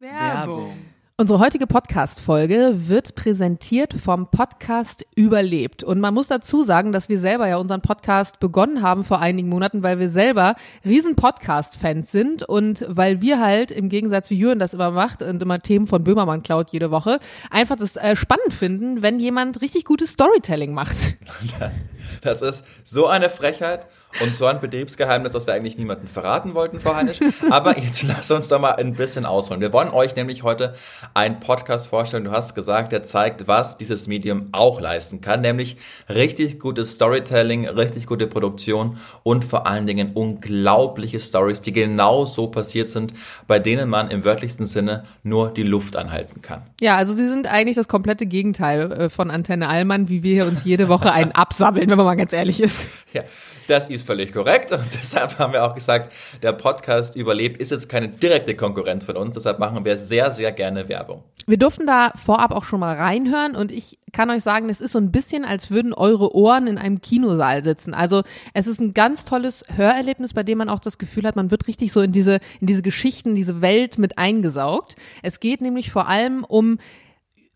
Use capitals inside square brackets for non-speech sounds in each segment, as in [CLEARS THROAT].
Werbung. Unsere heutige Podcast-Folge wird präsentiert vom Podcast Überlebt. Und man muss dazu sagen, dass wir selber ja unseren Podcast begonnen haben vor einigen Monaten, weil wir selber riesen Podcast-Fans sind und weil wir halt im Gegensatz wie Jürgen das immer macht und immer Themen von Böhmermann klaut jede Woche, einfach das äh, spannend finden, wenn jemand richtig gutes Storytelling macht. [LAUGHS] Das ist so eine Frechheit und so ein Betriebsgeheimnis, das wir eigentlich niemandem verraten wollten, Frau Heinisch. Aber jetzt lass uns doch mal ein bisschen ausholen. Wir wollen euch nämlich heute einen Podcast vorstellen. Du hast gesagt, der zeigt, was dieses Medium auch leisten kann, nämlich richtig gutes Storytelling, richtig gute Produktion und vor allen Dingen unglaubliche Stories, die genau so passiert sind, bei denen man im wörtlichsten Sinne nur die Luft anhalten kann. Ja, also sie sind eigentlich das komplette Gegenteil äh, von Antenne Allmann, wie wir hier uns jede Woche einen absammeln, wenn man mal ganz ehrlich ist. Ja, das ist völlig korrekt und [LAUGHS] deshalb haben wir auch gesagt, der Podcast Überlebt ist jetzt keine direkte Konkurrenz von uns, deshalb machen wir sehr, sehr gerne Werbung. Wir durften da vorab auch schon mal reinhören und ich kann euch sagen, es ist so ein bisschen, als würden eure Ohren in einem Kinosaal sitzen. Also es ist ein ganz tolles Hörerlebnis, bei dem man auch das Gefühl hat, man wird richtig so in diese, in diese Geschichten, diese Welt mit eingesaugt. Es geht nämlich vor allem um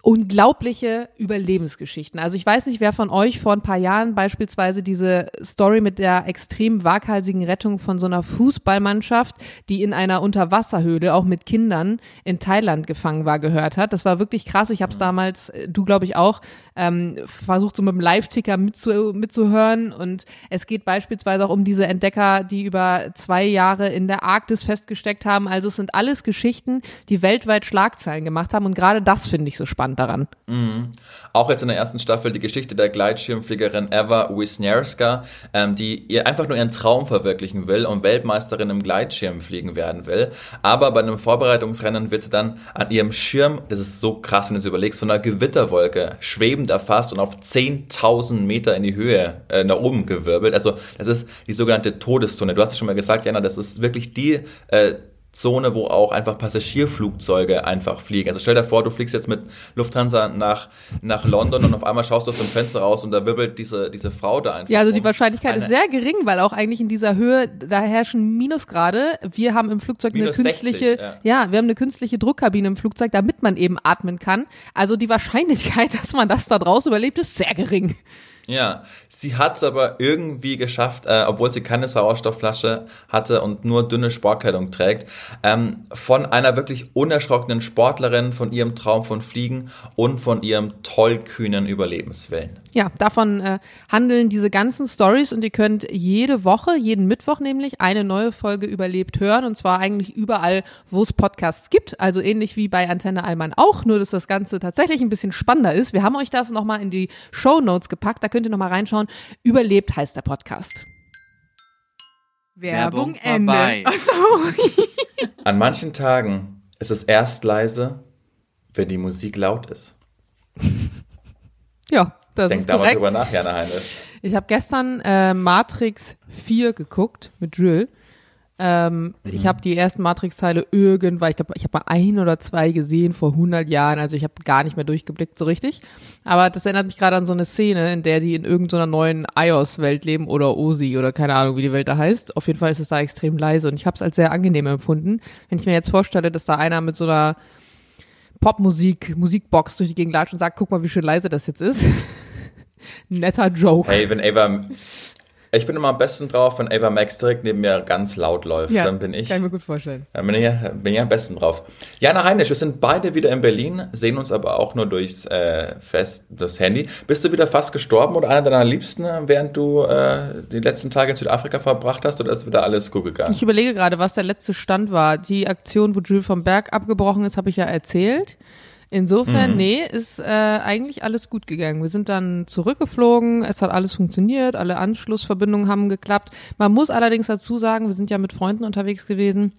unglaubliche Überlebensgeschichten. Also ich weiß nicht, wer von euch vor ein paar Jahren beispielsweise diese Story mit der extrem waghalsigen Rettung von so einer Fußballmannschaft, die in einer Unterwasserhöhle auch mit Kindern in Thailand gefangen war, gehört hat. Das war wirklich krass. Ich habe es damals, äh, du glaube ich auch, ähm, versucht so mit dem Live-Ticker mitzu mitzuhören. Und es geht beispielsweise auch um diese Entdecker, die über zwei Jahre in der Arktis festgesteckt haben. Also es sind alles Geschichten, die weltweit Schlagzeilen gemacht haben. Und gerade das finde ich so spannend daran. Mhm. Auch jetzt in der ersten Staffel die Geschichte der Gleitschirmfliegerin Eva Wisniewska, ähm, die ihr einfach nur ihren Traum verwirklichen will und Weltmeisterin im Gleitschirmfliegen werden will. Aber bei einem Vorbereitungsrennen wird sie dann an ihrem Schirm, das ist so krass, wenn du es überlegst, von einer Gewitterwolke schwebend erfasst und auf 10.000 Meter in die Höhe äh, nach oben gewirbelt. Also das ist die sogenannte Todeszone. Du hast es schon mal gesagt, Jana, das ist wirklich die äh, Zone, wo auch einfach Passagierflugzeuge einfach fliegen. Also stell dir vor, du fliegst jetzt mit Lufthansa nach, nach London und auf einmal schaust du aus dem Fenster raus und da wirbelt diese, diese Frau da einfach. Ja, also die Wahrscheinlichkeit ist sehr gering, weil auch eigentlich in dieser Höhe, da herrschen Minusgrade. Wir haben im Flugzeug eine künstliche, 60, ja. ja, wir haben eine künstliche Druckkabine im Flugzeug, damit man eben atmen kann. Also die Wahrscheinlichkeit, [LAUGHS] dass man das da draußen überlebt, ist sehr gering. Ja, sie hat es aber irgendwie geschafft, äh, obwohl sie keine Sauerstoffflasche hatte und nur dünne Sportkleidung trägt, ähm, von einer wirklich unerschrockenen Sportlerin, von ihrem Traum von Fliegen und von ihrem tollkühnen Überlebenswillen. Ja, davon äh, handeln diese ganzen Stories und ihr könnt jede Woche, jeden Mittwoch nämlich, eine neue Folge überlebt hören und zwar eigentlich überall, wo es Podcasts gibt. Also ähnlich wie bei Antenne Allmann auch, nur dass das Ganze tatsächlich ein bisschen spannender ist. Wir haben euch das nochmal in die Show Notes gepackt, da könnt ihr nochmal reinschauen. Überlebt heißt der Podcast. Werbung, Werbung Ende. Achso. [LAUGHS] An manchen Tagen ist es erst leise, wenn die Musik laut ist. Ja, das Denk ist da korrekt. mal drüber nach, Jana Heinisch. Ich habe gestern äh, Matrix 4 geguckt mit Jules. Ähm, mhm. Ich habe die ersten Matrix-Teile irgendwann, ich glaube, ich habe mal ein oder zwei gesehen vor 100 Jahren, also ich habe gar nicht mehr durchgeblickt so richtig. Aber das erinnert mich gerade an so eine Szene, in der die in irgendeiner neuen iOS-Welt leben oder OSI oder keine Ahnung, wie die Welt da heißt. Auf jeden Fall ist es da extrem leise und ich habe es als sehr angenehm empfunden. Wenn ich mir jetzt vorstelle, dass da einer mit so einer Popmusik, Musikbox durch die Gegend latscht und sagt, guck mal, wie schön leise das jetzt ist. [LAUGHS] Netter Joke. Hey, wenn Ava, ich bin immer am besten drauf, wenn Ava Max direkt neben mir ganz laut läuft. Ja, dann bin ich. Kann ich mir gut vorstellen. Dann bin ich, bin ich am besten drauf. Jana Heinisch, wir sind beide wieder in Berlin, sehen uns aber auch nur durchs äh, Fest, das Handy. Bist du wieder fast gestorben oder einer deiner Liebsten, während du äh, die letzten Tage in Südafrika verbracht hast oder ist wieder alles gut gegangen? Ich überlege gerade, was der letzte Stand war. Die Aktion, wo Jules vom Berg abgebrochen ist, habe ich ja erzählt. Insofern, mhm. nee, ist äh, eigentlich alles gut gegangen. Wir sind dann zurückgeflogen, es hat alles funktioniert, alle Anschlussverbindungen haben geklappt. Man muss allerdings dazu sagen, wir sind ja mit Freunden unterwegs gewesen.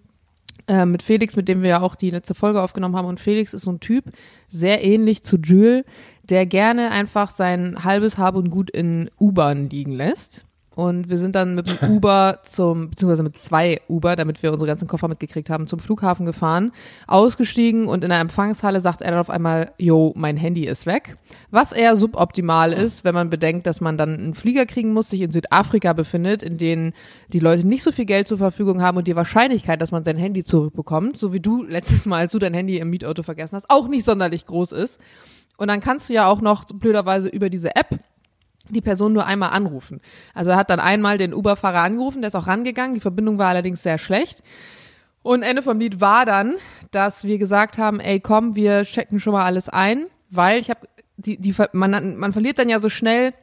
Äh, mit Felix, mit dem wir ja auch die letzte Folge aufgenommen haben. Und Felix ist so ein Typ, sehr ähnlich zu Jules, der gerne einfach sein halbes Hab und Gut in U-Bahn liegen lässt. Und wir sind dann mit dem [LAUGHS] Uber zum, beziehungsweise mit zwei Uber, damit wir unsere ganzen Koffer mitgekriegt haben, zum Flughafen gefahren, ausgestiegen und in der Empfangshalle sagt er dann auf einmal, yo, mein Handy ist weg. Was eher suboptimal ist, wenn man bedenkt, dass man dann einen Flieger kriegen muss, sich in Südafrika befindet, in denen die Leute nicht so viel Geld zur Verfügung haben und die Wahrscheinlichkeit, dass man sein Handy zurückbekommt, so wie du letztes Mal, als du dein Handy im Mietauto vergessen hast, auch nicht sonderlich groß ist. Und dann kannst du ja auch noch blöderweise über diese App die Person nur einmal anrufen. Also er hat dann einmal den Uber-Fahrer angerufen, der ist auch rangegangen, die Verbindung war allerdings sehr schlecht. Und Ende vom Lied war dann, dass wir gesagt haben, ey komm, wir checken schon mal alles ein, weil ich habe die, die man, man verliert dann ja so schnell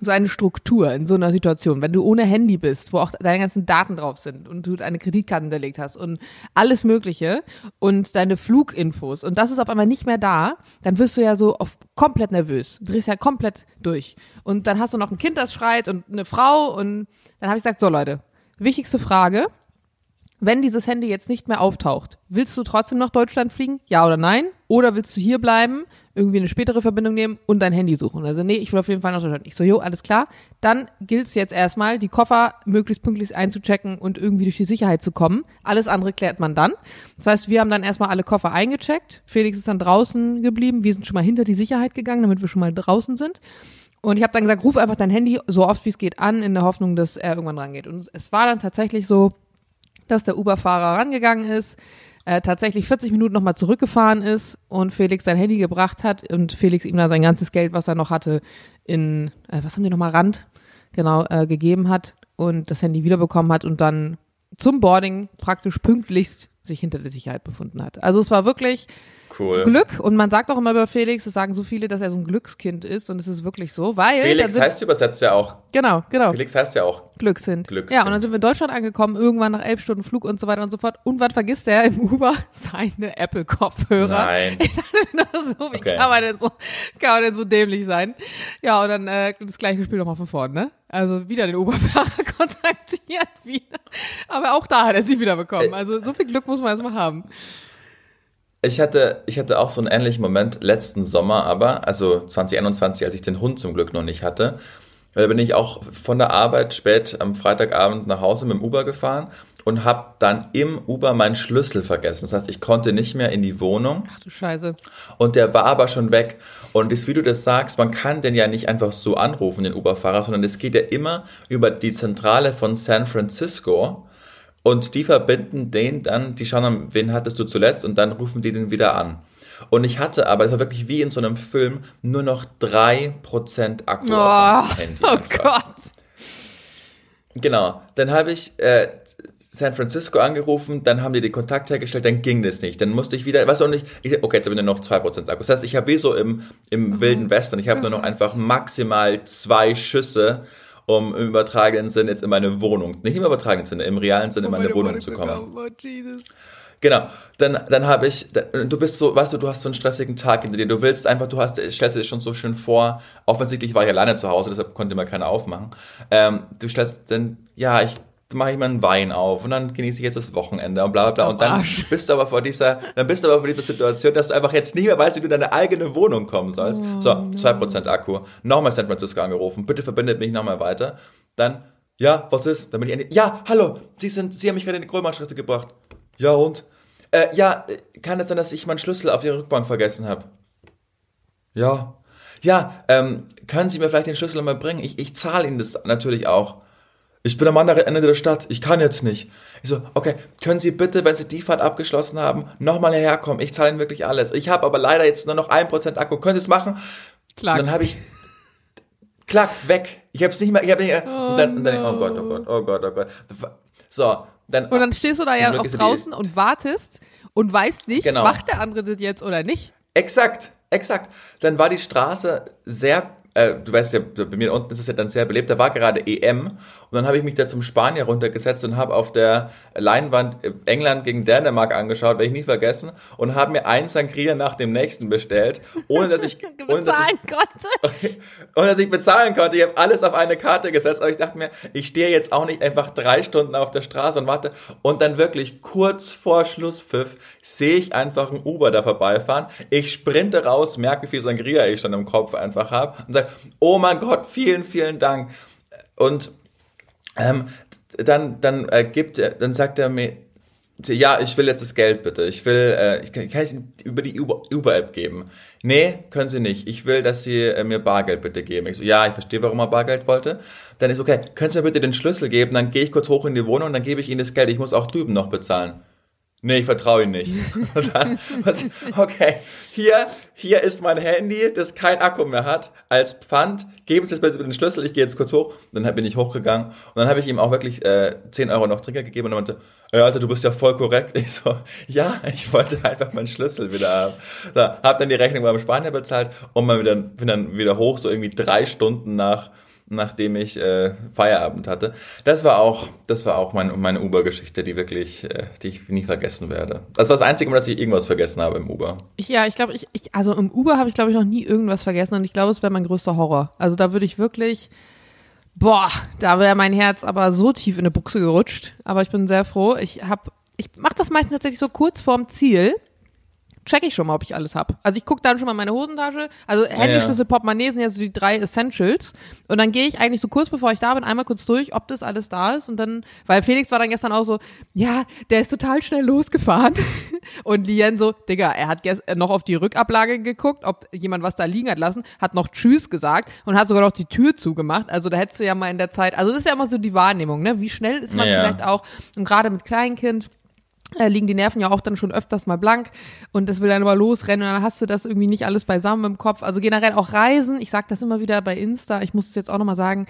so eine Struktur in so einer Situation, wenn du ohne Handy bist, wo auch deine ganzen Daten drauf sind und du deine Kreditkarte hinterlegt hast und alles Mögliche und deine Fluginfos und das ist auf einmal nicht mehr da, dann wirst du ja so auf komplett nervös, drehst ja komplett durch und dann hast du noch ein Kind, das schreit und eine Frau und dann habe ich gesagt, so Leute, wichtigste Frage, wenn dieses Handy jetzt nicht mehr auftaucht, willst du trotzdem nach Deutschland fliegen? Ja oder nein? Oder willst du hier bleiben, irgendwie eine spätere Verbindung nehmen und dein Handy suchen? Also nee, ich will auf jeden Fall nach Deutschland. Ich so, jo, alles klar. Dann gilt es jetzt erstmal, die Koffer möglichst pünktlich einzuchecken und irgendwie durch die Sicherheit zu kommen. Alles andere klärt man dann. Das heißt, wir haben dann erstmal alle Koffer eingecheckt. Felix ist dann draußen geblieben. Wir sind schon mal hinter die Sicherheit gegangen, damit wir schon mal draußen sind. Und ich habe dann gesagt, ruf einfach dein Handy so oft wie es geht an, in der Hoffnung, dass er irgendwann rangeht. Und es war dann tatsächlich so, dass der Uber-Fahrer rangegangen ist, äh, tatsächlich 40 Minuten nochmal zurückgefahren ist und Felix sein Handy gebracht hat und Felix ihm dann sein ganzes Geld, was er noch hatte, in, äh, was haben die nochmal, Rand, genau, äh, gegeben hat und das Handy wiederbekommen hat und dann zum Boarding praktisch pünktlichst sich hinter der Sicherheit befunden hat. Also es war wirklich Cool. Glück und man sagt auch immer über Felix, das sagen so viele, dass er so ein Glückskind ist und es ist wirklich so, weil Felix heißt übersetzt ja auch. Genau, genau. Felix heißt ja auch Glückskind. Glückskind. Ja, und dann sind wir in Deutschland angekommen, irgendwann nach elf Stunden Flug und so weiter und so fort. Und was vergisst er im Uber? [LAUGHS] Seine Apple-Kopfhörer. Nein. [LAUGHS] Ich dachte nur so, wie Okay. kann man denn so, kann man denn so dämlich sein? Ja, und dann äh, das gleiche Spiel nochmal von vorne, ne? Also wieder den Uber-Fahrer [LAUGHS] kontaktiert, wieder. Aber auch da hat er sie wieder bekommen. Also so viel Glück muss man erstmal haben. Ich hatte, ich hatte auch so einen ähnlichen Moment letzten Sommer, aber, also 2021, als ich den Hund zum Glück noch nicht hatte. Da bin ich auch von der Arbeit spät am Freitagabend nach Hause mit dem Uber gefahren und habe dann im Uber meinen Schlüssel vergessen. Das heißt, ich konnte nicht mehr in die Wohnung Ach du Scheiße. und der war aber schon weg. Und das, wie du das sagst, man kann den ja nicht einfach so anrufen, den Uber-Fahrer, sondern es geht ja immer über die Zentrale von San Francisco. Und die verbinden den dann, die schauen dann, wen hattest du zuletzt und dann rufen die den wieder an. Und ich hatte aber, das war wirklich wie in so einem Film, nur noch 3% Akku Oh, auf Handy. oh. Gott. Genau, dann habe ich äh, San Francisco angerufen, dann haben die den Kontakt hergestellt, dann ging das nicht. Dann musste ich wieder, was auch nicht, ich, okay, jetzt habe ich nur noch 2% Akku. Das heißt, ich habe wie so im, im wilden Westen, ich habe nur noch einfach maximal zwei Schüsse, um im übertragenen Sinne jetzt in meine Wohnung, nicht im übertragenen Sinne, im realen Sinne in meine Wohnung zu kommen. Oh, Jesus. Genau. Dann, dann habe ich, dann- du bist so, weißt du, du hast so einen stressigen Tag hinter dir. Du willst einfach, du hast, stellst dir schon so schön vor. Offensichtlich war ich alleine zu Hause, deshalb konnte mir keiner aufmachen. Ähm, du stellst dann, ja, ich mache ich mal einen Wein auf und dann genieße ich jetzt das Wochenende und bla bla bla. Und dann Arsch. bist du aber vor dieser, dann bist du aber vor dieser Situation, dass du einfach jetzt nicht mehr weißt, wie du in deine eigene Wohnung kommen sollst. So, 2% Akku. Nochmal San Francisco angerufen. Bitte verbindet mich nochmal weiter. Dann, ja, was ist? Dann bin ich endlich, ja, hallo, Sie sind, Sie haben mich gerade in die Gröllmann-Schritte gebracht. Ja, und? Äh, ja, äh, kann es sein, dass ich meinen Schlüssel auf Ihrer Rückbank vergessen habe? Ja. Ja, ähm, können Sie mir vielleicht den Schlüssel mal bringen? Ich, ich zahle Ihnen das natürlich auch. Ich bin am anderen Ende der Stadt, ich kann jetzt nicht. Ich so, okay, können Sie bitte, wenn Sie die Fahrt abgeschlossen haben, nochmal herkommen? Ich zahle Ihnen wirklich alles. Ich habe aber leider jetzt nur noch 1% Akku. Können Sie es machen? Klar. Und dann habe ich, klack, weg. Ich habe es nicht mehr, ich habe nicht, und dann, und dann, oh Gott, oh Gott, oh Gott, oh Gott. So, dann, Und dann stehst du da ja auch draußen und wartest und weißt nicht, Genau. macht der andere das jetzt oder nicht. Exakt, exakt. Dann war die Straße sehr, äh, du weißt ja, bei mir unten ist es ja dann sehr belebt, da war gerade EM und dann habe ich mich da zum Spanier runtergesetzt und habe auf der Leinwand äh, England gegen Dänemark angeschaut, werde ich nie vergessen, und habe mir einen Sangria nach dem nächsten bestellt, ohne dass ich, [LAUGHS] ohne dass ich bezahlen konnte. [LAUGHS] und dass ich bezahlen konnte. Ich habe alles auf eine Karte gesetzt, aber ich dachte mir, ich stehe jetzt auch nicht einfach drei Stunden auf der Straße und warte. Und dann wirklich kurz vor Schlusspfiff sehe ich einfach einen Uber da vorbeifahren. Ich sprinte raus, merke, wie viel Sangria ich schon im Kopf einfach habe und sage, oh mein Gott, vielen, vielen Dank. Und ähm, dann, dann äh, gibt er, dann sagt er mir, ja, ich will jetzt das Geld bitte. Ich will, äh, ich kann, kann ich über die Uber-App geben. Nee, können Sie nicht. Ich will, dass Sie äh, mir Bargeld bitte geben. Ich so, ja, ich verstehe, warum er Bargeld wollte. Dann ist okay, können Sie mir bitte den Schlüssel geben? Dann gehe ich kurz hoch in die Wohnung und dann gebe ich Ihnen das Geld. Ich muss auch drüben noch bezahlen. Nee, ich vertraue ihm nicht. [LAUGHS] Und dann, okay, hier, hier ist mein Handy, das kein Akku mehr hat, als Pfand. Geben Sie jetzt bitte den Schlüssel, ich gehe jetzt kurz hoch. Und dann bin ich hochgegangen. Und dann habe ich ihm auch wirklich äh, 10 Euro noch Trinker gegeben und er meinte, ja, Alter, du bist ja voll korrekt. [LAUGHS] Ich so, ja, ich wollte einfach meinen Schlüssel wieder haben. So, hab dann die Rechnung beim Spanier bezahlt und mal wieder, bin dann wieder hoch, so irgendwie drei Stunden nach nachdem ich äh, Feierabend hatte. Das war auch, das war auch mein, meine Uber-Geschichte, die wirklich, äh, die ich nie vergessen werde. Das war das Einzige, dass ich irgendwas vergessen habe im Uber. Ja, ich glaube, ich, ich, also im Uber habe ich, glaube ich, noch nie irgendwas vergessen und ich glaube, es wäre mein größter Horror. Also da würde ich wirklich, boah, da wäre mein Herz aber so tief in eine Buchse gerutscht. Aber ich bin sehr froh. Ich habe, ich mache das meistens tatsächlich so kurz vorm Ziel check ich schon mal, ob ich alles habe. Also ich gucke dann schon mal meine Hosentasche. Also Handyschlüssel, Portemonnaie sind ja so die drei Essentials. Und dann gehe ich eigentlich so kurz bevor ich da bin, einmal kurz durch, ob das alles da ist. Und dann, weil Felix war dann gestern auch so, ja, der ist total schnell losgefahren. [LAUGHS] Und Lien so, Digga, er hat gestern noch auf die Rückablage geguckt, ob jemand was da liegen hat lassen, hat noch Tschüss gesagt und hat sogar noch die Tür zugemacht. Also da hättest du ja mal in der Zeit, also das ist ja immer so die Wahrnehmung, ne? Wie schnell ist man ja. vielleicht auch, und gerade mit Kleinkind, äh, liegen die Nerven ja auch dann schon öfters mal blank und das will dann aber losrennen und dann hast du das irgendwie nicht alles beisammen im Kopf. Also generell auch Reisen, ich sag das immer wieder bei Insta, ich muss es jetzt auch nochmal sagen,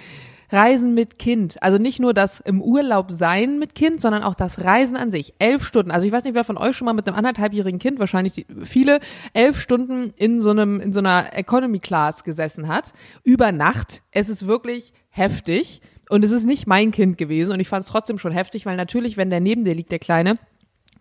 Reisen mit Kind. Also nicht nur das im Urlaub sein mit Kind, sondern auch das Reisen an sich. Elf Stunden. Also ich weiß nicht, wer von euch schon mal mit einem anderthalbjährigen Kind, wahrscheinlich die, viele, elf Stunden in so einem, in so einer Economy Class gesessen hat. Über Nacht. Es ist wirklich heftig. Und es ist nicht mein Kind gewesen. Und ich fand es trotzdem schon heftig, weil natürlich, wenn der neben dir liegt, der Kleine,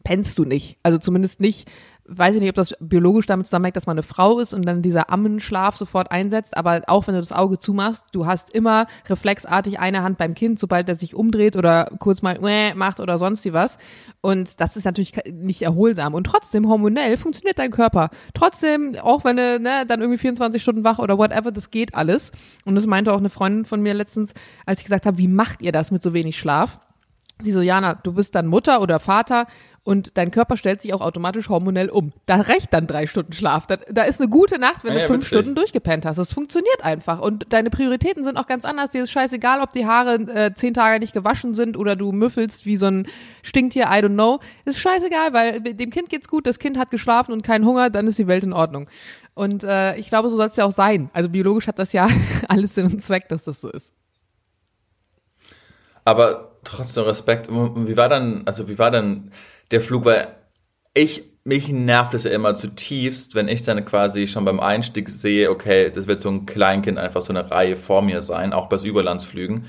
pennst du nicht. Also zumindest nicht, weiß ich nicht, ob das biologisch damit zusammenhängt, dass man eine Frau ist und dann dieser Ammenschlaf sofort einsetzt, aber auch wenn du das Auge zumachst, du hast immer reflexartig eine Hand beim Kind, sobald er sich umdreht oder kurz mal macht oder sonst wie was. Und das ist natürlich nicht erholsam. Und trotzdem, hormonell funktioniert dein Körper. Trotzdem, auch wenn du ne, dann irgendwie 24 Stunden wach oder whatever, das geht alles. Und das meinte auch eine Freundin von mir letztens, als ich gesagt habe, wie macht ihr das mit so wenig Schlaf? Sie so, Jana, du bist dann Mutter oder Vater, und dein Körper stellt sich auch automatisch hormonell um. Da reicht dann drei Stunden Schlaf. Da, da ist eine gute Nacht, wenn ja, du fünf witzig. Stunden durchgepennt hast. Das funktioniert einfach. Und deine Prioritäten sind auch ganz anders. Dir ist scheißegal, ob die Haare äh, zehn Tage nicht gewaschen sind oder du müffelst wie so ein Stinktier, I don't know. Ist scheißegal, weil dem Kind geht's gut, das Kind hat geschlafen und keinen Hunger, dann ist die Welt in Ordnung. Und äh, ich glaube, so soll es ja auch sein. Also biologisch hat das ja [LAUGHS] alles Sinn und Zweck, dass das so ist. Aber trotzdem Respekt. Wie war dann, also wie war dann der Flug, weil ich, mich nervt es ja immer zutiefst, wenn ich dann quasi schon beim Einstieg sehe, okay, das wird so ein Kleinkind einfach so eine Reihe vor mir sein, auch bei Überlandsflügen,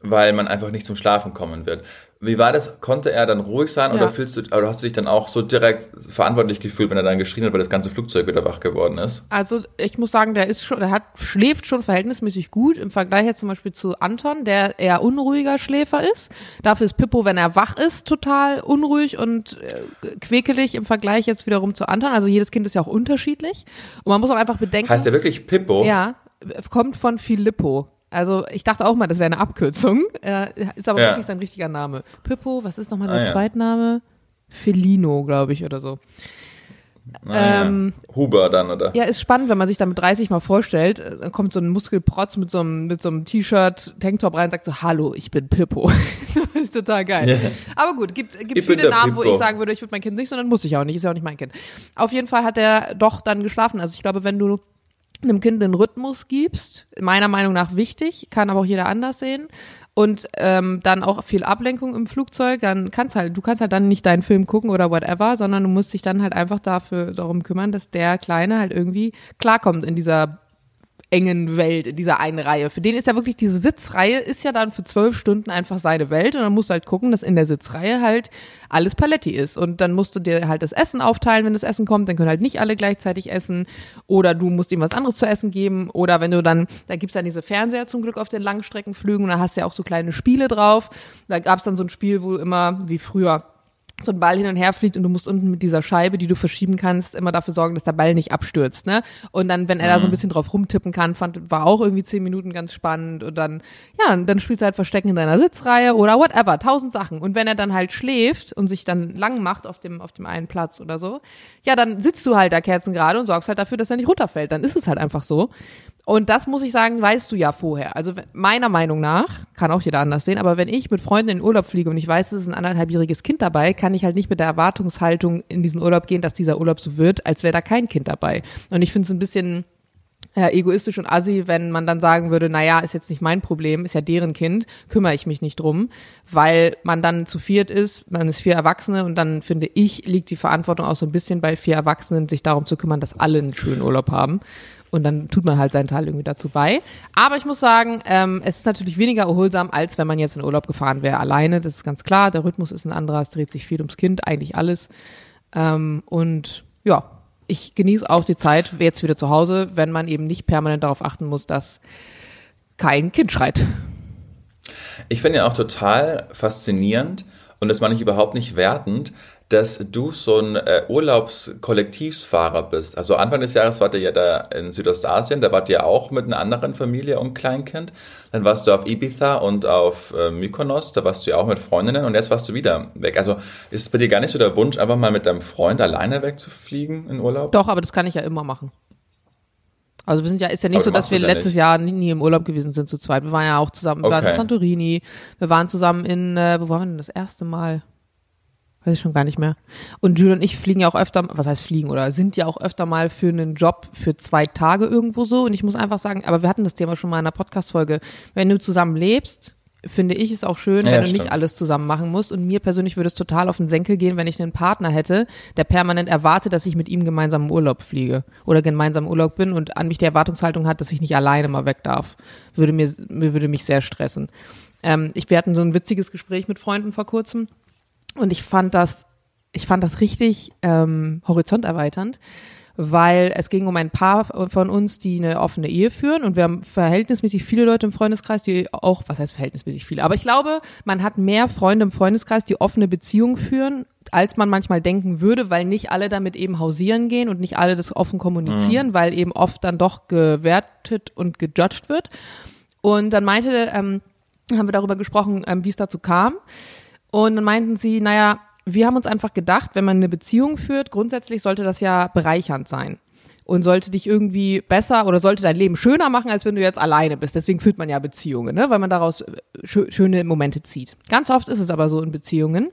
weil man einfach nicht zum Schlafen kommen wird. Wie war das? Konnte er dann ruhig sein ja. oder fühlst du, oder hast du dich dann auch so direkt verantwortlich gefühlt, wenn er dann geschrien hat, weil das ganze Flugzeug wieder wach geworden ist? Also ich muss sagen, der ist schon, der hat, schläft schon verhältnismäßig gut im Vergleich jetzt zum Beispiel zu Anton, der eher unruhiger Schläfer ist. Dafür ist Pippo, wenn er wach ist, total unruhig und äh, quäkelig im Vergleich jetzt wiederum zu Anton. Also jedes Kind ist ja auch unterschiedlich. Und man muss auch einfach bedenken. Heißt der wirklich Pippo? Ja, kommt von Filippo. Also ich dachte auch mal, das wäre eine Abkürzung. Äh, ist aber ja. wirklich sein richtiger Name. Pippo, was ist nochmal der ah, ja. Zweitname? Felino, glaube ich, oder so. Ah, ähm, ja. Huber dann, oder? Ja, ist spannend, wenn man sich damit 30 mal vorstellt. Äh, dann kommt so ein Muskelprotz mit so einem, mit so einem T-Shirt, Tanktop rein und sagt so, hallo, ich bin Pippo. [LAUGHS] das ist total geil. Yeah. Aber gut, gibt, gibt viele Namen, Pippo. wo ich sagen würde, ich würde mein Kind nicht, sondern muss ich auch nicht, ist ja auch nicht mein Kind. Auf jeden Fall hat er doch dann geschlafen. Also ich glaube, wenn du einem Kind den Rhythmus gibst, meiner Meinung nach wichtig, kann aber auch jeder anders sehen. Und ähm, dann auch viel Ablenkung im Flugzeug, dann kannst halt, du kannst halt dann nicht deinen Film gucken oder whatever, sondern du musst dich dann halt einfach dafür darum kümmern, dass der Kleine halt irgendwie klarkommt in dieser engen Welt in dieser einen Reihe. Für den ist ja wirklich diese Sitzreihe ist ja dann für zwölf Stunden einfach seine Welt und dann musst du halt gucken, dass in der Sitzreihe halt alles Paletti ist und dann musst du dir halt das Essen aufteilen, wenn das Essen kommt, dann können halt nicht alle gleichzeitig essen oder du musst ihm was anderes zu essen geben oder wenn du dann, da gibt's dann diese Fernseher zum Glück auf den Langstreckenflügen und da hast du ja auch so kleine Spiele drauf. Da gab's dann so ein Spiel, wo immer, wie früher, so ein Ball hin und her fliegt und du musst unten mit dieser Scheibe, die du verschieben kannst, immer dafür sorgen, dass der Ball nicht abstürzt, ne? Und dann, wenn er da so ein bisschen drauf rumtippen kann, fand, war auch irgendwie zehn Minuten ganz spannend und dann, ja, dann, dann spielst du halt Verstecken in deiner Sitzreihe oder whatever, tausend Sachen. Und wenn er dann halt schläft und sich dann lang macht auf dem, auf dem einen Platz oder so, ja, dann sitzt du halt da Kerzen gerade und sorgst halt dafür, dass er nicht runterfällt. Dann ist es halt einfach so. Und das muss ich sagen, weißt du ja vorher. Also meiner Meinung nach, kann auch jeder anders sehen, aber wenn ich mit Freunden in den Urlaub fliege und ich weiß, es ist ein anderthalbjähriges Kind dabei, kann ich halt nicht mit der Erwartungshaltung in diesen Urlaub gehen, dass dieser Urlaub so wird, als wäre da kein Kind dabei. Und ich finde es ein bisschen äh, egoistisch und assi, wenn man dann sagen würde, naja, ist jetzt nicht mein Problem, ist ja deren Kind, kümmere ich mich nicht drum, weil man dann zu viert ist, man ist vier Erwachsene und dann finde ich, liegt die Verantwortung auch so ein bisschen bei vier Erwachsenen, sich darum zu kümmern, dass alle einen schönen Urlaub haben. Und dann tut man halt seinen Teil irgendwie dazu bei. Aber ich muss sagen, ähm, es ist natürlich weniger erholsam, als wenn man jetzt in Urlaub gefahren wäre alleine. Das ist ganz klar. Der Rhythmus ist ein anderer. Es dreht sich viel ums Kind, eigentlich alles. Ähm, und ja, ich genieße auch die Zeit jetzt wieder zu Hause, wenn man eben nicht permanent darauf achten muss, dass kein Kind schreit. Ich finde ja auch total faszinierend und das meine ich überhaupt nicht wertend, dass du so ein äh, Urlaubskollektivsfahrer bist. Also Anfang des Jahres wart ihr ja da in Südostasien, da wart ihr auch mit einer anderen Familie und Kleinkind. Dann warst du auf Ibiza und auf äh, Mykonos, da warst du ja auch mit Freundinnen und jetzt warst du wieder weg. Also ist bei dir gar nicht so der Wunsch, einfach mal mit deinem Freund alleine wegzufliegen in Urlaub? Doch, aber das kann ich ja immer machen. Also wir sind ja, ist ja nicht aber so, dass wir letztes ja Jahr nie, nie, im Urlaub gewesen sind zu zweit. Wir waren ja auch zusammen, wir waren in Santorini, wir waren zusammen in, äh, wo waren wir denn das erste Mal? Weiß ich schon gar nicht mehr. Und Julie und ich fliegen ja auch öfter, was heißt fliegen oder sind ja auch öfter mal für einen Job für zwei Tage irgendwo so. Und ich muss einfach sagen, aber wir hatten das Thema schon mal in einer Podcast-Folge. Wenn du zusammen lebst, finde ich es auch schön, ja, wenn du stimmt. nicht alles zusammen machen musst. Und mir persönlich würde es total auf den Senkel gehen, wenn ich einen Partner hätte, der permanent erwartet, dass ich mit ihm gemeinsam im Urlaub fliege oder gemeinsam im Urlaub bin und an mich die Erwartungshaltung hat, dass ich nicht alleine mal weg darf. Würde mir, mir würde mich sehr stressen. Ähm, ich, wir hatten so ein witziges Gespräch mit Freunden vor kurzem und ich fand das, ich fand das richtig ähm, horizonterweiternd, weil es ging um ein Paar von uns, die eine offene Ehe führen und wir haben verhältnismäßig viele Leute im Freundeskreis, die auch, was heißt verhältnismäßig viele, aber ich glaube, man hat mehr Freunde im Freundeskreis, die offene Beziehungen führen, als man manchmal denken würde, weil nicht alle damit eben hausieren gehen und nicht alle das offen kommunizieren, mhm. weil eben oft dann doch gewertet und gejudged wird. Und dann meinte, ähm, haben wir darüber gesprochen, ähm, wie es dazu kam. Und dann meinten sie, naja, wir haben uns einfach gedacht, wenn man eine Beziehung führt, grundsätzlich sollte das ja bereichernd sein und sollte dich irgendwie besser oder sollte dein Leben schöner machen, als wenn du jetzt alleine bist. Deswegen führt man ja Beziehungen, ne? weil man daraus äh, schö schöne Momente zieht. Ganz oft ist es aber so in Beziehungen,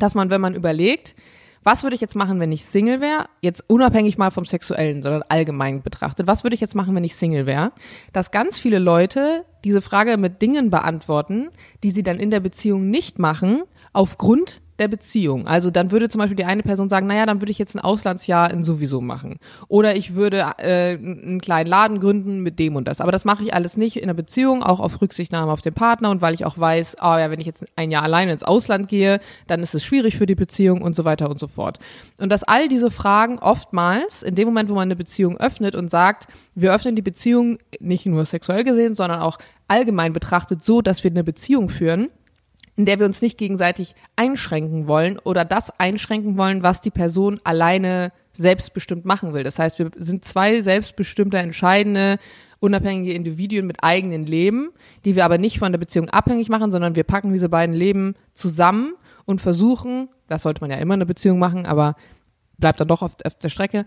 dass man, wenn man überlegt, was würde ich jetzt machen, wenn ich Single wäre? Jetzt unabhängig mal vom Sexuellen, sondern allgemein betrachtet. Was würde ich jetzt machen, wenn ich Single wäre? Dass ganz viele Leute diese Frage mit Dingen beantworten, die sie dann in der Beziehung nicht machen, aufgrund der Beziehung. Also dann würde zum Beispiel die eine Person sagen, naja, dann würde ich jetzt ein Auslandsjahr in sowieso machen. Oder ich würde äh, einen kleinen Laden gründen mit dem und das. Aber das mache ich alles nicht in der Beziehung, auch auf Rücksichtnahme auf den Partner und weil ich auch weiß, oh ja, wenn ich jetzt ein Jahr alleine ins Ausland gehe, dann ist es schwierig für die Beziehung und so weiter und so fort. Und dass all diese Fragen oftmals in dem Moment, wo man eine Beziehung öffnet und sagt, wir öffnen die Beziehung nicht nur sexuell gesehen, sondern auch allgemein betrachtet so, dass wir eine Beziehung führen, in der wir uns nicht gegenseitig einschränken wollen oder das einschränken wollen, was die Person alleine selbstbestimmt machen will. Das heißt, wir sind zwei selbstbestimmte, entscheidende, unabhängige Individuen mit eigenen Leben, die wir aber nicht von der Beziehung abhängig machen, sondern wir packen diese beiden Leben zusammen und versuchen, das sollte man ja immer in einer Beziehung machen, aber bleibt dann doch auf, auf der Strecke,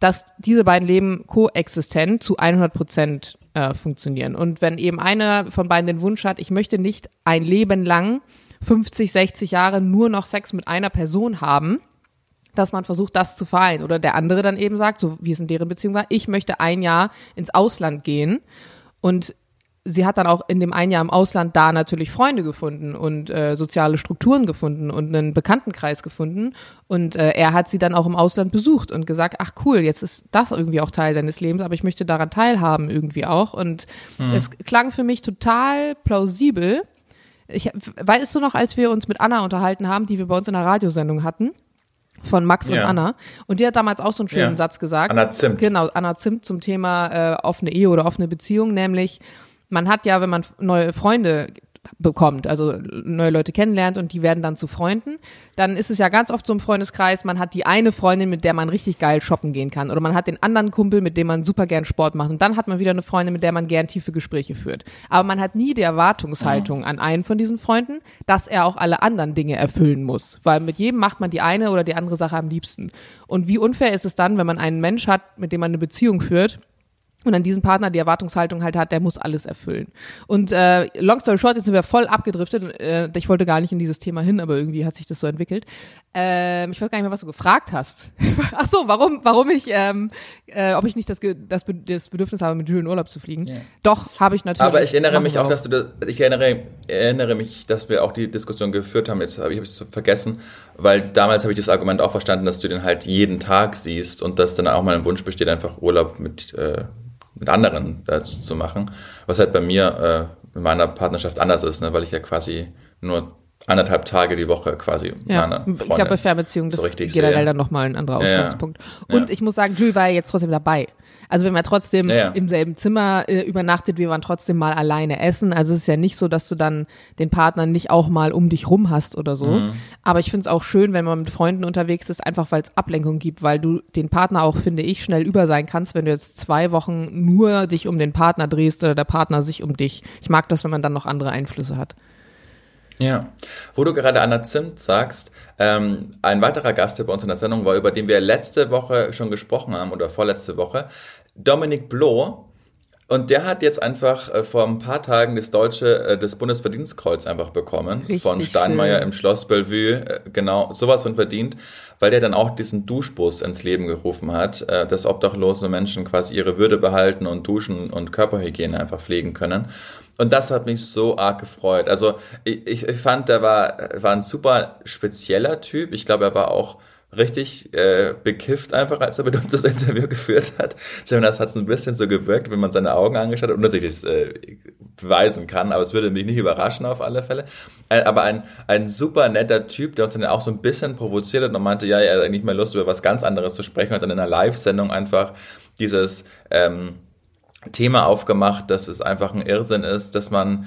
dass diese beiden Leben koexistent zu 100 Prozent äh, funktionieren. Und wenn eben einer von beiden den Wunsch hat, ich möchte nicht ein Leben lang 50, 60 Jahre nur noch Sex mit einer Person haben, dass man versucht, das zu vereinen. Oder der andere dann eben sagt, so wie es in deren Beziehung war, ich möchte ein Jahr ins Ausland gehen und sie hat dann auch in dem einen Jahr im Ausland da natürlich Freunde gefunden und äh, soziale Strukturen gefunden und einen Bekanntenkreis gefunden. Und äh, er hat sie dann auch im Ausland besucht und gesagt, ach cool, jetzt ist das irgendwie auch Teil deines Lebens, aber ich möchte daran teilhaben irgendwie auch. Und mhm. es klang für mich total plausibel. Ich, weißt du noch, als wir uns mit Anna unterhalten haben, die wir bei uns in der Radiosendung hatten? von Max ja. und Anna. Und die hat damals auch so einen schönen ja. Satz gesagt. Anna Zimt. Genau, Anna Zimt zum Thema äh, offene Ehe oder offene Beziehung, nämlich man hat ja, wenn man neue Freunde bekommt, also neue Leute kennenlernt und die werden dann zu Freunden, dann ist es ja ganz oft so im Freundeskreis, man hat die eine Freundin, mit der man richtig geil shoppen gehen kann oder man hat den anderen Kumpel, mit dem man super gern Sport macht und dann hat man wieder eine Freundin, mit der man gern tiefe Gespräche führt. Aber man hat nie die Erwartungshaltung an einen von diesen Freunden, dass er auch alle anderen Dinge erfüllen muss, weil mit jedem macht man die eine oder die andere Sache am liebsten. Und wie unfair ist es dann, wenn man einen Mensch hat, mit dem man eine Beziehung führt, und an diesen Partner die Erwartungshaltung halt hat, der muss alles erfüllen. Und äh, long story short, jetzt sind wir voll abgedriftet. Äh, ich wollte gar nicht in dieses Thema hin, aber irgendwie hat sich das so entwickelt. Ähm, ich weiß gar nicht mehr, was du gefragt hast. [LAUGHS] Ach so, warum, warum ich, ähm, äh, ob ich nicht das, das, das Bedürfnis habe, mit Jules in Urlaub zu fliegen. Yeah. Doch, habe ich natürlich. Aber ich erinnere mich auch, dass du das, ich erinnere, erinnere mich, dass wir auch die Diskussion geführt haben. Jetzt habe ich es vergessen, weil damals habe ich das Argument auch verstanden, dass du den halt jeden Tag siehst und dass dann auch mal ein Wunsch besteht, einfach Urlaub mit äh, mit anderen äh, zu machen, was halt bei mir äh, in meiner Partnerschaft anders ist, ne, weil ich ja quasi nur anderthalb Tage die Woche quasi ja, meine Freundin Ich glaube, bei Fernbeziehungen das so generell sehe. dann nochmal ein anderer Ausgangspunkt. Ja, Und ja. ich muss sagen, Jules war ja jetzt trotzdem dabei. Also wenn man trotzdem ja, im selben Zimmer äh, übernachtet, wir waren trotzdem mal alleine essen. Also es ist ja nicht so, dass du dann den Partner nicht auch mal um dich rum hast oder so. Mhm. Aber ich finde es auch schön, wenn man mit Freunden unterwegs ist, einfach weil es Ablenkung gibt, weil du den Partner auch, finde ich, schnell über sein kannst, wenn du jetzt zwei Wochen nur dich um den Partner drehst oder der Partner sich um dich. Ich mag das, wenn man dann noch andere Einflüsse hat. Ja, wo du gerade Anna Zimt sagst, ähm, ein weiterer Gast, der bei uns in der Sendung war, über den wir letzte Woche schon gesprochen haben oder vorletzte Woche, Dominik Bloh. Und der hat jetzt einfach äh, vor ein paar Tagen das deutsche, äh, das Bundesverdienstkreuz einfach bekommen Richtig von Steinmeier schön. im Schloss Bellevue. Äh, genau, sowas von verdient, weil der dann auch diesen Duschbus ins Leben gerufen hat, dass obdachlose Menschen quasi ihre Würde behalten und Duschen und Körperhygiene einfach pflegen können. Und das hat mich so arg gefreut. Also ich, ich fand, der war, war ein super spezieller Typ. Ich glaube, er war auch richtig äh, bekifft einfach, als er mit uns das Interview [LAUGHS] geführt hat. Das hat es ein bisschen so gewirkt, wenn man seine Augen angeschaut hat, und dass ich das äh, beweisen kann, aber es würde mich nicht überraschen auf alle Fälle. Ein, aber ein, ein super netter Typ, der uns dann auch so ein bisschen provoziert hat und meinte, ja, er hat eigentlich mal Lust, über was ganz anderes zu sprechen und dann in einer Live-Sendung einfach dieses ähm, Thema aufgemacht, dass es einfach ein Irrsinn ist, dass man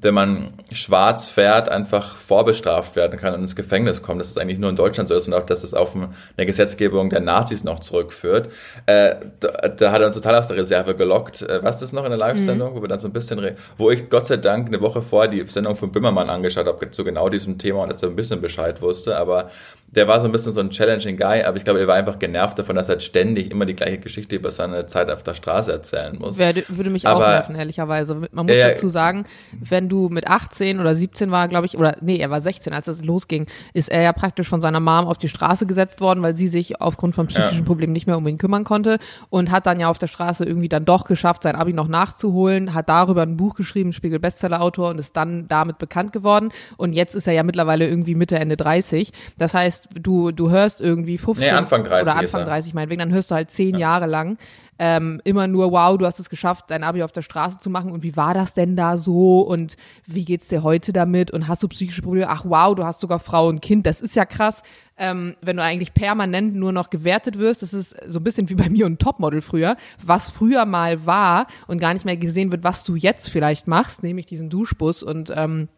wenn man schwarz fährt, einfach vorbestraft werden kann und ins Gefängnis kommt, dass es eigentlich nur in Deutschland so ist und auch, dass es auf eine Gesetzgebung der Nazis noch zurückführt. Äh, da, da, hat er uns total aus der Reserve gelockt. Äh, was ist noch in der Live-Sendung, mhm. wo wir dann so ein bisschen, wo ich Gott sei Dank eine Woche vorher die Sendung von Bimmermann angeschaut habe, zu genau diesem Thema und dass er ein bisschen Bescheid wusste, aber der war so ein bisschen so ein challenging Guy, aber ich glaube, er war einfach genervt davon, dass er ständig immer die gleiche Geschichte über seine Zeit auf der Straße erzählen muss. Würde, würde mich aber, auch nerven, ehrlicherweise. Man muss äh, dazu sagen, wenn du mit 18 oder 17 war, glaube ich, oder nee, er war 16, als es losging, ist er ja praktisch von seiner Mom auf die Straße gesetzt worden, weil sie sich aufgrund von psychischen ja. Problemen nicht mehr um ihn kümmern konnte und hat dann ja auf der Straße irgendwie dann doch geschafft, sein Abi noch nachzuholen, hat darüber ein Buch geschrieben, Spiegel Bestseller-Autor und ist dann damit bekannt geworden und jetzt ist er ja mittlerweile irgendwie Mitte, Ende 30. Das heißt, du, du hörst irgendwie 15 nee, Anfang 30 oder Anfang 30 meinetwegen, dann hörst du halt zehn ja. Jahre lang ähm, immer nur, wow, du hast es geschafft, dein Abi auf der Straße zu machen und wie war das denn da so und wie geht's dir heute damit und hast du psychische Probleme? Ach wow, du hast sogar Frau und Kind, das ist ja krass. Ähm, wenn du eigentlich permanent nur noch gewertet wirst, das ist so ein bisschen wie bei mir und Topmodel früher, was früher mal war und gar nicht mehr gesehen wird, was du jetzt vielleicht machst, nämlich diesen Duschbus und ähm,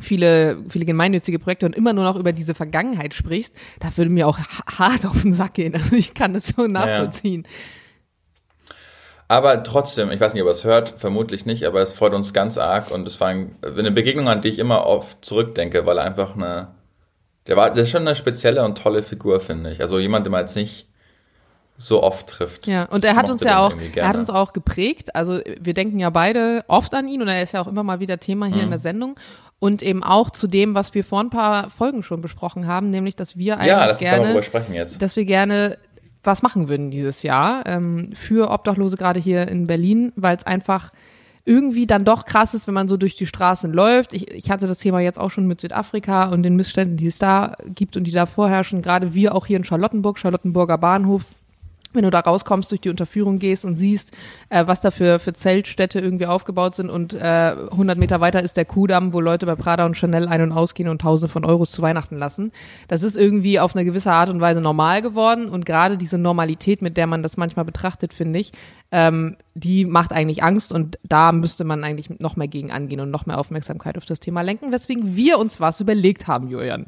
viele, viele gemeinnützige Projekte und immer nur noch über diese Vergangenheit sprichst, da würde mir auch hart auf den Sack gehen. [LAUGHS] Also ich kann das schon nachvollziehen. Ja. Aber trotzdem, ich weiß nicht, ob er es hört, vermutlich nicht, aber es freut uns ganz arg und es war eine Begegnung, an die ich immer oft zurückdenke, weil er einfach eine, der war, der ist schon eine spezielle und tolle Figur, finde ich. Also jemand, den man jetzt nicht so oft trifft. Ja, und er hat uns ja auch, er hat uns auch geprägt. Also wir denken ja beide oft an ihn und er ist ja auch immer mal wieder Thema hier mhm. in der Sendung und eben auch zu dem, was wir vor ein paar Folgen schon besprochen haben, nämlich, dass wir eigentlich ja, gerne, dass wir gerne was machen würden dieses Jahr ähm, für Obdachlose gerade hier in Berlin, weil es einfach irgendwie dann doch krass ist, wenn man so durch die Straßen läuft. Ich, ich hatte das Thema jetzt auch schon mit Südafrika und den Missständen, die es da gibt und die da vorherrschen. Gerade wir auch hier in Charlottenburg, Charlottenburger Bahnhof, wenn du da rauskommst, durch die Unterführung gehst und siehst, äh, was da für, für Zeltstädte irgendwie aufgebaut sind und äh, 100 Meter weiter ist der Kudamm, wo Leute bei Prada und Chanel ein- und ausgehen und Tausende von Euros zu Weihnachten lassen. Das ist irgendwie auf eine gewisse Art und Weise normal geworden und gerade diese Normalität, mit der man das manchmal betrachtet, finde ich, ähm, die macht eigentlich Angst und da müsste man eigentlich noch mehr gegen angehen und noch mehr Aufmerksamkeit auf das Thema lenken, weswegen wir uns was überlegt haben, Julian.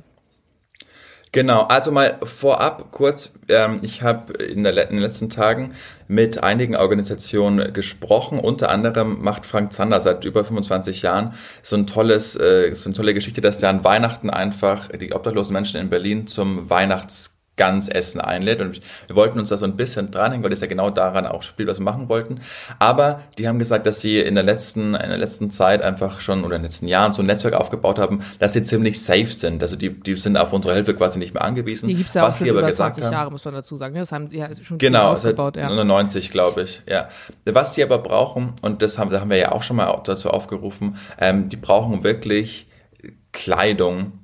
Genau, also mal vorab kurz, ähm, ich habe in, in, den letzten Tagen mit einigen Organisationen gesprochen, unter anderem macht Frank Zander seit über 25 Jahren so ein tolles, äh, so eine tolle Geschichte, dass er an Weihnachten einfach die obdachlosen Menschen in Berlin zum Weihnachts ganz Essen einlädt. Und wir wollten uns da so ein bisschen dranhängen, weil das ja genau daran auch spielt, was wir machen wollten. Aber die haben gesagt, dass sie in der letzten, in der letzten Zeit einfach schon oder in den letzten Jahren so ein Netzwerk aufgebaut haben, dass sie ziemlich safe sind. Also die, die sind auf unsere Hilfe quasi nicht mehr angewiesen. Die gibt's ja was auch schon über 20 Jahre, muss man dazu sagen. Das haben die ja schon genau, aufgebaut. Genau, seit 90, glaube ich. Ja. Was die aber brauchen, und das haben, da haben wir ja auch schon mal dazu aufgerufen, ähm, die brauchen wirklich Kleidung,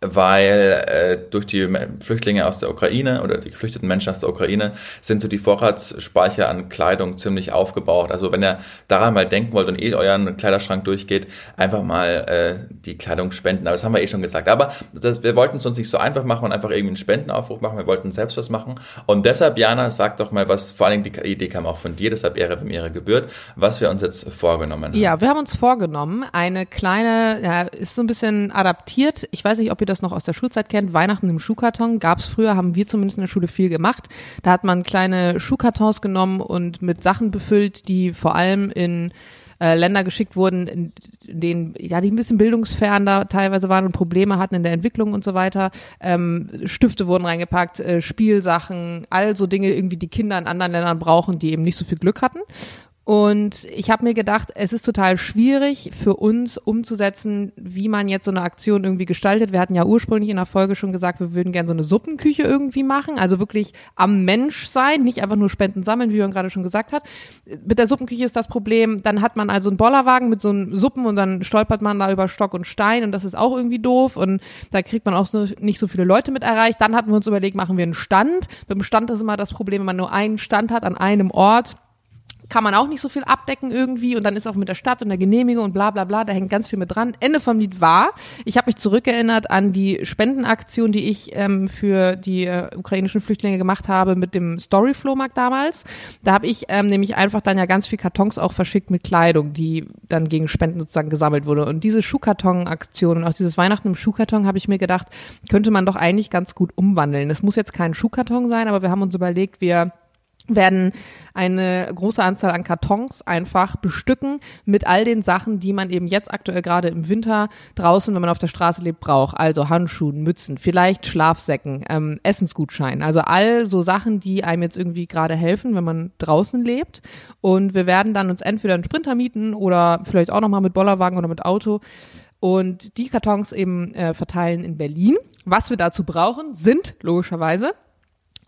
weil äh, durch die Flüchtlinge aus der Ukraine oder die geflüchteten Menschen aus der Ukraine sind so die Vorratsspeicher an Kleidung ziemlich aufgebaut. Also wenn ihr daran mal denken wollt und eh euren Kleiderschrank durchgeht, einfach mal äh, die Kleidung spenden. Aber das haben wir eh schon gesagt. Aber das, wir wollten es uns nicht so einfach machen und einfach irgendwie einen Spendenaufruf machen. Wir wollten selbst was machen. Und deshalb, Jana, sag doch mal was, vor allen Dingen die Idee kam auch von dir, deshalb Ehre, wem Ehre gebührt, was wir uns jetzt vorgenommen haben. Ja, wir haben uns vorgenommen, eine kleine, ja, ist so ein bisschen adaptiert. Ich weiß nicht, ob ihr das noch aus der Schulzeit kennt, Weihnachten im Schuhkarton gab es früher, haben wir zumindest in der Schule viel gemacht. Da hat man kleine Schuhkartons genommen und mit Sachen befüllt, die vor allem in äh, Länder geschickt wurden, in denen, ja, die ein bisschen bildungsfern da teilweise waren und Probleme hatten in der Entwicklung und so weiter. Ähm, Stifte wurden reingepackt, äh, Spielsachen, all so Dinge irgendwie, die Kinder in anderen Ländern brauchen, die eben nicht so viel Glück hatten. Und ich habe mir gedacht, es ist total schwierig für uns umzusetzen, wie man jetzt so eine Aktion irgendwie gestaltet. Wir hatten ja ursprünglich in der Folge schon gesagt, wir würden gerne so eine Suppenküche irgendwie machen, also wirklich am Mensch sein, nicht einfach nur Spenden sammeln, wie Jörn gerade schon gesagt hat. Mit der Suppenküche ist das Problem, dann hat man also einen Bollerwagen mit so einem Suppen und dann stolpert man da über Stock und Stein und das ist auch irgendwie doof und da kriegt man auch so, nicht so viele Leute mit erreicht. Dann hatten wir uns überlegt, machen wir einen Stand. Dem Stand ist immer das Problem, wenn man nur einen Stand hat an einem Ort kann man auch nicht so viel abdecken irgendwie und dann ist auch mit der Stadt und der Genehmigung und bla bla bla, da hängt ganz viel mit dran. Ende vom Lied war, ich habe mich zurückerinnert an die Spendenaktion, die ich ähm, für die äh, ukrainischen Flüchtlinge gemacht habe mit dem Story-Flohmarkt damals. Da habe ich ähm, nämlich einfach dann ja ganz viel Kartons auch verschickt mit Kleidung, die dann gegen Spenden sozusagen gesammelt wurde. Und diese Schuhkarton-Aktion und auch dieses Weihnachten im Schuhkarton habe ich mir gedacht, könnte man doch eigentlich ganz gut umwandeln. Es muss jetzt kein Schuhkarton sein, aber wir haben uns überlegt, wir werden eine große Anzahl an Kartons einfach bestücken mit all den Sachen, die man eben jetzt aktuell gerade im Winter draußen, wenn man auf der Straße lebt, braucht. Also Handschuhen, Mützen, vielleicht Schlafsäcken, ähm, Essensgutschein. Also all so Sachen, die einem jetzt irgendwie gerade helfen, wenn man draußen lebt. Und wir werden dann uns entweder einen Sprinter mieten oder vielleicht auch nochmal mit Bollerwagen oder mit Auto und die Kartons eben äh, verteilen in Berlin. Was wir dazu brauchen, sind logischerweise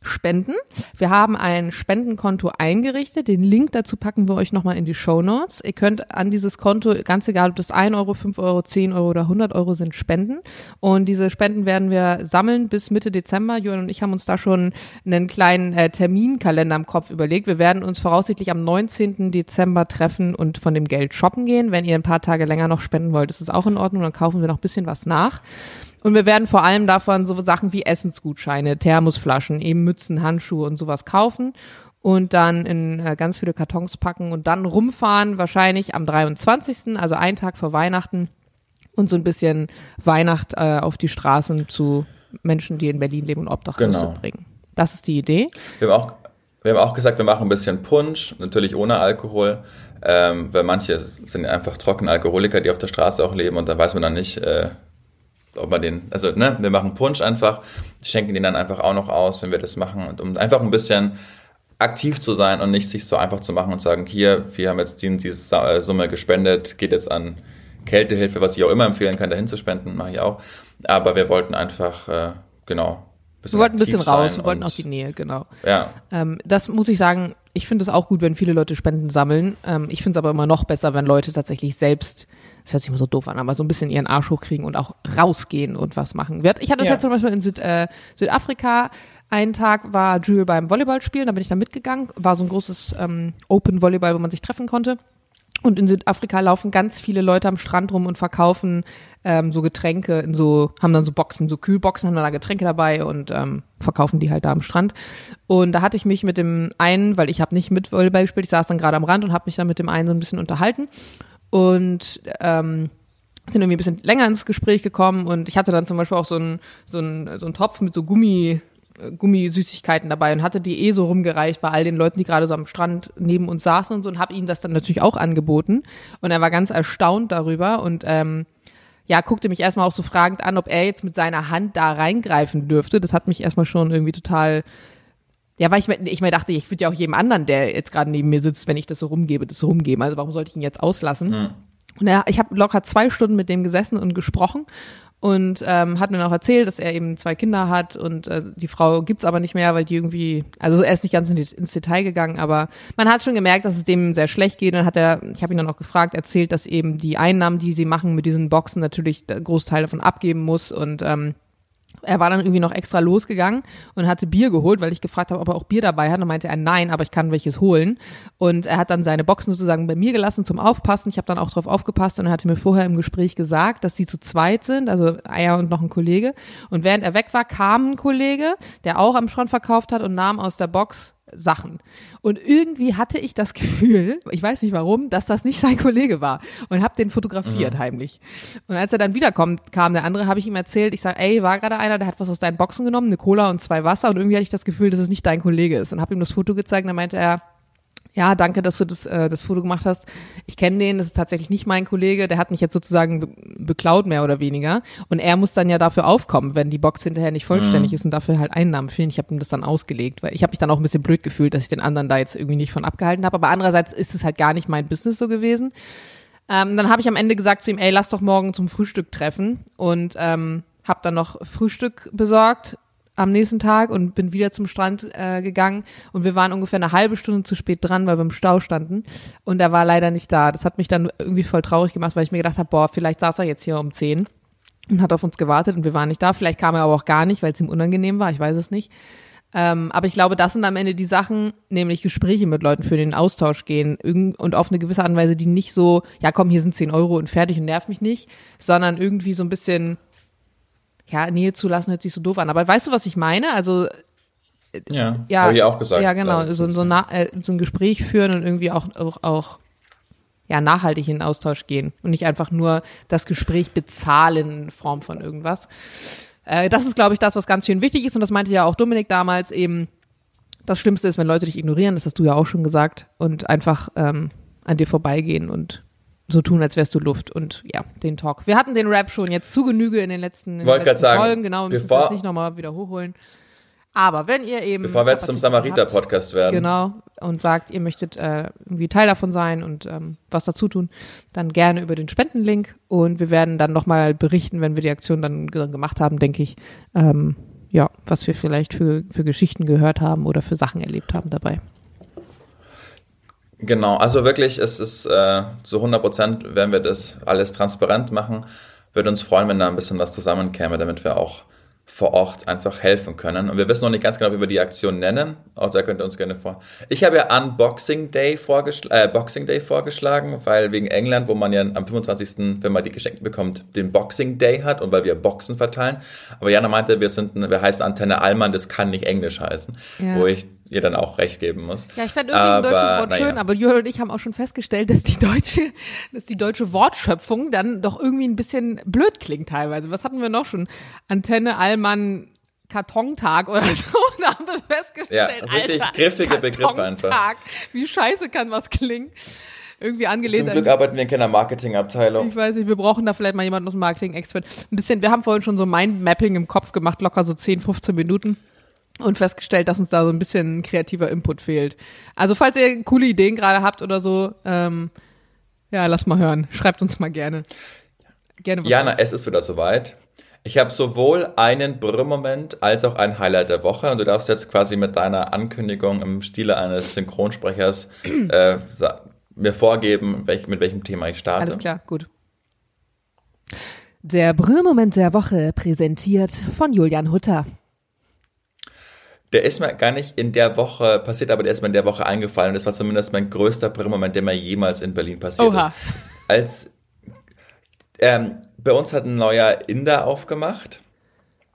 spenden. Wir haben ein Spendenkonto eingerichtet. Den Link dazu packen wir euch nochmal in die Show Notes. Ihr könnt an dieses Konto, ganz egal ob das 1 Euro, 5 Euro, 10 Euro oder 100 Euro sind, spenden. Und diese Spenden werden wir sammeln bis Mitte Dezember. Johann und ich haben uns da schon einen kleinen äh, Terminkalender im Kopf überlegt. Wir werden uns voraussichtlich am 19. Dezember treffen und von dem Geld shoppen gehen. Wenn ihr ein paar Tage länger noch spenden wollt, ist es auch in Ordnung. Dann kaufen wir noch ein bisschen was nach. Und wir werden vor allem davon so Sachen wie Essensgutscheine, Thermosflaschen, eben Mützen, Handschuhe und sowas kaufen und dann in äh, ganz viele Kartons packen und dann rumfahren, wahrscheinlich am 23., also einen Tag vor Weihnachten und so ein bisschen Weihnacht äh, auf die Straßen zu Menschen, die in Berlin leben und Obdachlose genau. bringen. Das ist die Idee. Wir haben auch wir haben auch gesagt, wir machen ein bisschen Punsch, natürlich ohne Alkohol, ähm, weil manche sind einfach trockene Alkoholiker, die auf der Straße auch leben und da weiß man dann nicht, äh, ob man den, also ne, wir machen Punsch einfach, schenken den dann einfach auch noch aus, wenn wir das machen, und um einfach ein bisschen aktiv zu sein und nicht sich so einfach zu machen und sagen, hier, wir haben jetzt die, diese äh, Summe gespendet, geht jetzt an Kältehilfe, was ich auch immer empfehlen kann, dahin zu spenden, mache ich auch. Aber wir wollten einfach, äh, genau. Wir wollten ein bisschen raus, wir wollten auch die Nähe, genau. Ja. Ähm, das muss ich sagen, ich finde es auch gut, wenn viele Leute Spenden sammeln. Ähm, ich finde es aber immer noch besser, wenn Leute tatsächlich selbst das hört sich immer so doof an, aber so ein bisschen ihren Arsch hochkriegen und auch rausgehen und was machen. Ich hatte das ja, ja zum Beispiel in Süd, äh, Südafrika, einen Tag war Jules beim Volleyball spielen, da bin ich dann mitgegangen. War so ein großes ähm, Open Volleyball, wo man sich treffen konnte. Und in Südafrika laufen ganz viele Leute am Strand rum und verkaufen ähm, so Getränke in so, haben dann so Boxen, so Kühlboxen, haben dann da Getränke dabei und ähm, verkaufen die halt da am Strand. Und da hatte ich mich mit dem einen, weil ich habe nicht mit Volleyball gespielt, ich saß dann gerade am Rand und habe mich dann mit dem einen so ein bisschen unterhalten. Und ähm, sind irgendwie ein bisschen länger ins Gespräch gekommen und ich hatte dann zum Beispiel auch so einen so einen, so einen Topf mit so Gummi, Gummisüßigkeiten dabei und hatte die eh so rumgereicht bei all den Leuten, die gerade so am Strand neben uns saßen und so und habe ihm das dann natürlich auch angeboten und er war ganz erstaunt darüber und ähm, ja, guckte mich erstmal auch so fragend an, ob er jetzt mit seiner Hand da reingreifen dürfte. Das hat mich erstmal schon irgendwie total ja, weil ich mir, ich mir dachte, ich würde ja auch jedem anderen, der jetzt gerade neben mir sitzt, wenn ich das so rumgebe, das so rumgeben. Also warum sollte ich ihn jetzt auslassen? Hm. Und er, ich habe locker zwei Stunden mit dem gesessen und gesprochen und ähm, hat mir noch erzählt, dass er eben zwei Kinder hat und äh, die Frau gibt's aber nicht mehr, weil die irgendwie, also er ist nicht ganz in die, ins Detail gegangen, aber man hat schon gemerkt, dass es dem sehr schlecht geht. Und dann hat er, ich habe ihn dann auch gefragt, erzählt, dass eben die Einnahmen, die sie machen mit diesen Boxen, natürlich Großteil davon abgeben muss und ähm, er war dann irgendwie noch extra losgegangen und hatte Bier geholt, weil ich gefragt habe, ob er auch Bier dabei hat. Und meinte er, nein, aber ich kann welches holen. Und er hat dann seine Boxen sozusagen bei mir gelassen zum Aufpassen. Ich habe dann auch drauf aufgepasst und er hatte mir vorher im Gespräch gesagt, dass sie zu zweit sind, also Eier und noch ein Kollege. Und während er weg war, kam ein Kollege, der auch am Strand verkauft hat und nahm aus der Box Sachen. Und irgendwie hatte ich das Gefühl, ich weiß nicht warum, dass das nicht sein Kollege war und habe den fotografiert mhm. heimlich. Und als er dann wiederkommt, kam der andere, habe ich ihm erzählt, ich sage, ey, war gerade einer, der hat was aus deinen Boxen genommen, eine Cola und zwei Wasser und irgendwie hatte ich das Gefühl, dass es nicht dein Kollege ist und habe ihm das Foto gezeigt und dann meinte er, ja, danke, dass du das, äh, das Foto gemacht hast. Ich kenne den, das ist tatsächlich nicht mein Kollege, der hat mich jetzt sozusagen be beklaut, mehr oder weniger. Und er muss dann ja dafür aufkommen, wenn die Box hinterher nicht vollständig mhm. ist und dafür halt Einnahmen fehlen. Ich habe ihm das dann ausgelegt, weil ich habe mich dann auch ein bisschen blöd gefühlt, dass ich den anderen da jetzt irgendwie nicht von abgehalten habe. Aber andererseits ist es halt gar nicht mein Business so gewesen. Ähm, dann habe ich am Ende gesagt zu ihm, ey, lass doch morgen zum Frühstück treffen. Und ähm, habe dann noch Frühstück besorgt am nächsten Tag und bin wieder zum Strand äh, gegangen und wir waren ungefähr eine halbe Stunde zu spät dran, weil wir im Stau standen und er war leider nicht da. Das hat mich dann irgendwie voll traurig gemacht, weil ich mir gedacht habe, boah, vielleicht saß er jetzt hier um zehn und hat auf uns gewartet und wir waren nicht da. Vielleicht kam er aber auch gar nicht, weil es ihm unangenehm war, ich weiß es nicht. Ähm, aber ich glaube, das sind am Ende die Sachen, nämlich Gespräche mit Leuten für den Austausch gehen und auf eine gewisse Art und Weise, die nicht so, ja komm, hier sind zehn Euro und fertig und nerv mich nicht, sondern irgendwie so ein bisschen ja, Nähe zulassen hört sich so doof an. Aber weißt du, was ich meine? Also ja, ja habe ich auch gesagt. Ja, genau. So, so, na, äh, so ein Gespräch führen und irgendwie auch, auch, auch ja, nachhaltig in den Austausch gehen und nicht einfach nur das Gespräch bezahlen in Form von irgendwas. Äh, das ist, glaube ich, das, was ganz schön wichtig ist. Und das meinte ja auch Dominik damals eben. Das Schlimmste ist, wenn Leute dich ignorieren, das hast du ja auch schon gesagt, und einfach ähm, an dir vorbeigehen und so tun, als wärst du Luft und ja, den Talk. Wir hatten den Rap schon jetzt zu Genüge in den letzten, in den letzten sagen, Folgen, genau, wir müssen es nicht nochmal wieder hochholen. Aber wenn ihr eben. Bevor wir jetzt zum Samariter-Podcast werden. Genau, und sagt, ihr möchtet äh, irgendwie Teil davon sein und ähm, was dazu tun, dann gerne über den Spendenlink. Und wir werden dann nochmal berichten, wenn wir die Aktion dann gemacht haben, denke ich, ähm, ja, was wir vielleicht für, für Geschichten gehört haben oder für Sachen erlebt haben dabei. Genau, also wirklich, es ist äh, zu 100 Prozent, werden wir das alles transparent machen. Würde uns freuen, wenn da ein bisschen was zusammenkäme, damit wir auch vor Ort einfach helfen können. Und wir wissen noch nicht ganz genau, wie wir die Aktion nennen. Auch da könnt ihr uns gerne vor. Ich habe ja Unboxing Day, vorgeschl äh, Boxing Day vorgeschlagen, weil wegen England, wo man ja am 25., wenn man die geschenkt bekommt, den Boxing Day hat und weil wir Boxen verteilen. Aber Jana meinte, wir sind, wir heißen Antenne Allmann, das kann nicht Englisch heißen. Ja. Wo ich ihr dann auch recht geben muss. Ja, ich fände irgendwie aber, ein deutsches Wort naja. schön, aber Jürgen und ich haben auch schon festgestellt, dass die deutsche, dass die deutsche Wortschöpfung dann doch irgendwie ein bisschen blöd klingt teilweise. Was hatten wir noch schon? Antenne, Allmann, Kartontag oder so. [LAUGHS] Da haben wir festgestellt, ja, richtig Alter, griffige Begriffe einfach. Wie scheiße kann was klingen? Irgendwie angelehnt. Zum Glück arbeiten wir in keiner Marketingabteilung. Ich weiß nicht, wir brauchen da vielleicht mal jemanden aus dem Marketing-Expert. Ein bisschen, wir haben vorhin schon so Mindmapping im Kopf gemacht, locker so 10, 15 Minuten und festgestellt, dass uns da so ein bisschen kreativer Input fehlt. Also falls ihr coole Ideen gerade habt oder so, ähm, ja, lass mal hören. Schreibt uns mal gerne. Gerne. Jana, es ist wieder soweit. Ich habe sowohl einen Brüllmoment als auch ein Highlight der Woche und du darfst jetzt quasi mit deiner Ankündigung im Stile eines Synchronsprechers [CLEARS THROAT] äh, mir vorgeben, welch, mit welchem Thema ich starte. Alles klar, gut. Der Brüllmoment der Woche präsentiert von Julian Hutter. Der ist mir gar nicht in der Woche passiert, aber der ist mir in der Woche eingefallen. Und das war zumindest mein größter Brillenmoment, der mir jemals in Berlin passiert Oha. ist. Als ähm, bei uns hat ein neuer Inder aufgemacht.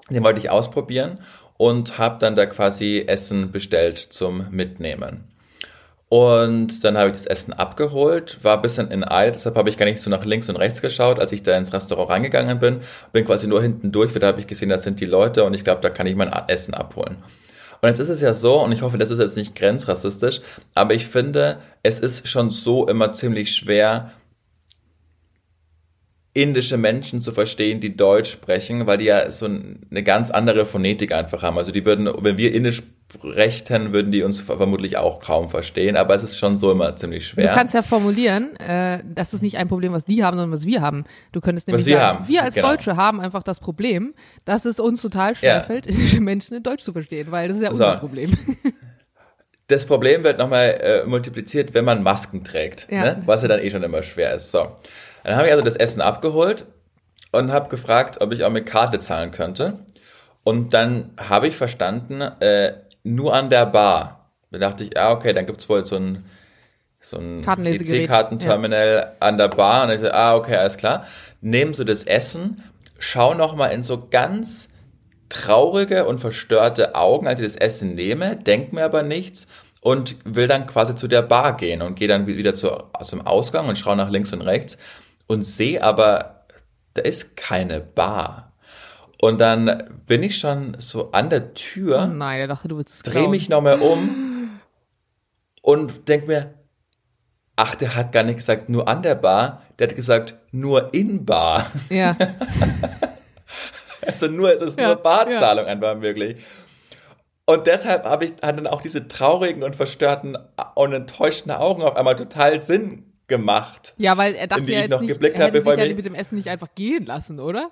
Den wollte ich ausprobieren und habe dann da quasi Essen bestellt zum Mitnehmen. Und dann habe ich das Essen abgeholt, war ein bisschen in Eil, deshalb habe ich gar nicht so nach links und rechts geschaut, als ich da ins Restaurant reingegangen bin. Bin quasi nur hinten durch, weil da habe ich gesehen, das sind die Leute und ich glaube, da kann ich mein Essen abholen. Und jetzt ist es ja so, und ich hoffe, das ist jetzt nicht grenzrassistisch, aber ich finde, es ist schon so immer ziemlich schwer, indische Menschen zu verstehen, die Deutsch sprechen, weil die ja so eine ganz andere Phonetik einfach haben. Also die würden, wenn wir Indisch sprechen, würden die uns vermutlich auch kaum verstehen, aber es ist schon so immer ziemlich schwer. Du kannst ja formulieren, äh, das ist nicht ein Problem, was die haben, sondern was wir haben. Du könntest nämlich Was wir sagen, haben, wir als genau. Deutsche haben einfach das Problem, dass es uns total schwerfällt, indische Menschen in Deutsch zu verstehen, weil das ist ja So. unser Problem. [LAUGHS] Das Problem wird nochmal äh, multipliziert, wenn man Masken trägt, Ja. ne? was ja dann eh schon immer schwer ist. So, dann habe ich also das Essen abgeholt und habe gefragt, ob ich auch mit Karte zahlen könnte. Und dann habe ich verstanden, äh, nur an der Bar. Da dachte ich, ah, okay, dann gibt's wohl so ein, so ein EC-Kartenterminal an der Bar. Und ich so, ah, okay, alles klar. Nehmen so das Essen, schau nochmal in so ganz traurige und verstörte Augen, als ich das Essen nehme, denk mir aber nichts und will dann quasi zu der Bar gehen und gehe dann wieder zu, dem Ausgang und schaue nach links und rechts und sehe aber, da ist keine Bar. Und dann bin ich schon so an der Tür, Oh nein, er dachte, du willst es drehe klauen. mich nochmal um und denk mir, ach, der hat gar nicht gesagt nur an der Bar, der hat gesagt nur in Bar. Ja, [LAUGHS] Also nur, es ist Ja, nur Barzahlung einfach möglich. Und deshalb habe ich hat dann auch diese traurigen und verstörten und enttäuschten Augen auf einmal total Sinn gemacht. ja, weil er In dachte die ja ich jetzt noch nicht, geblickt er habe, hätte bevor ja mit dem Essen nicht einfach gehen lassen, oder?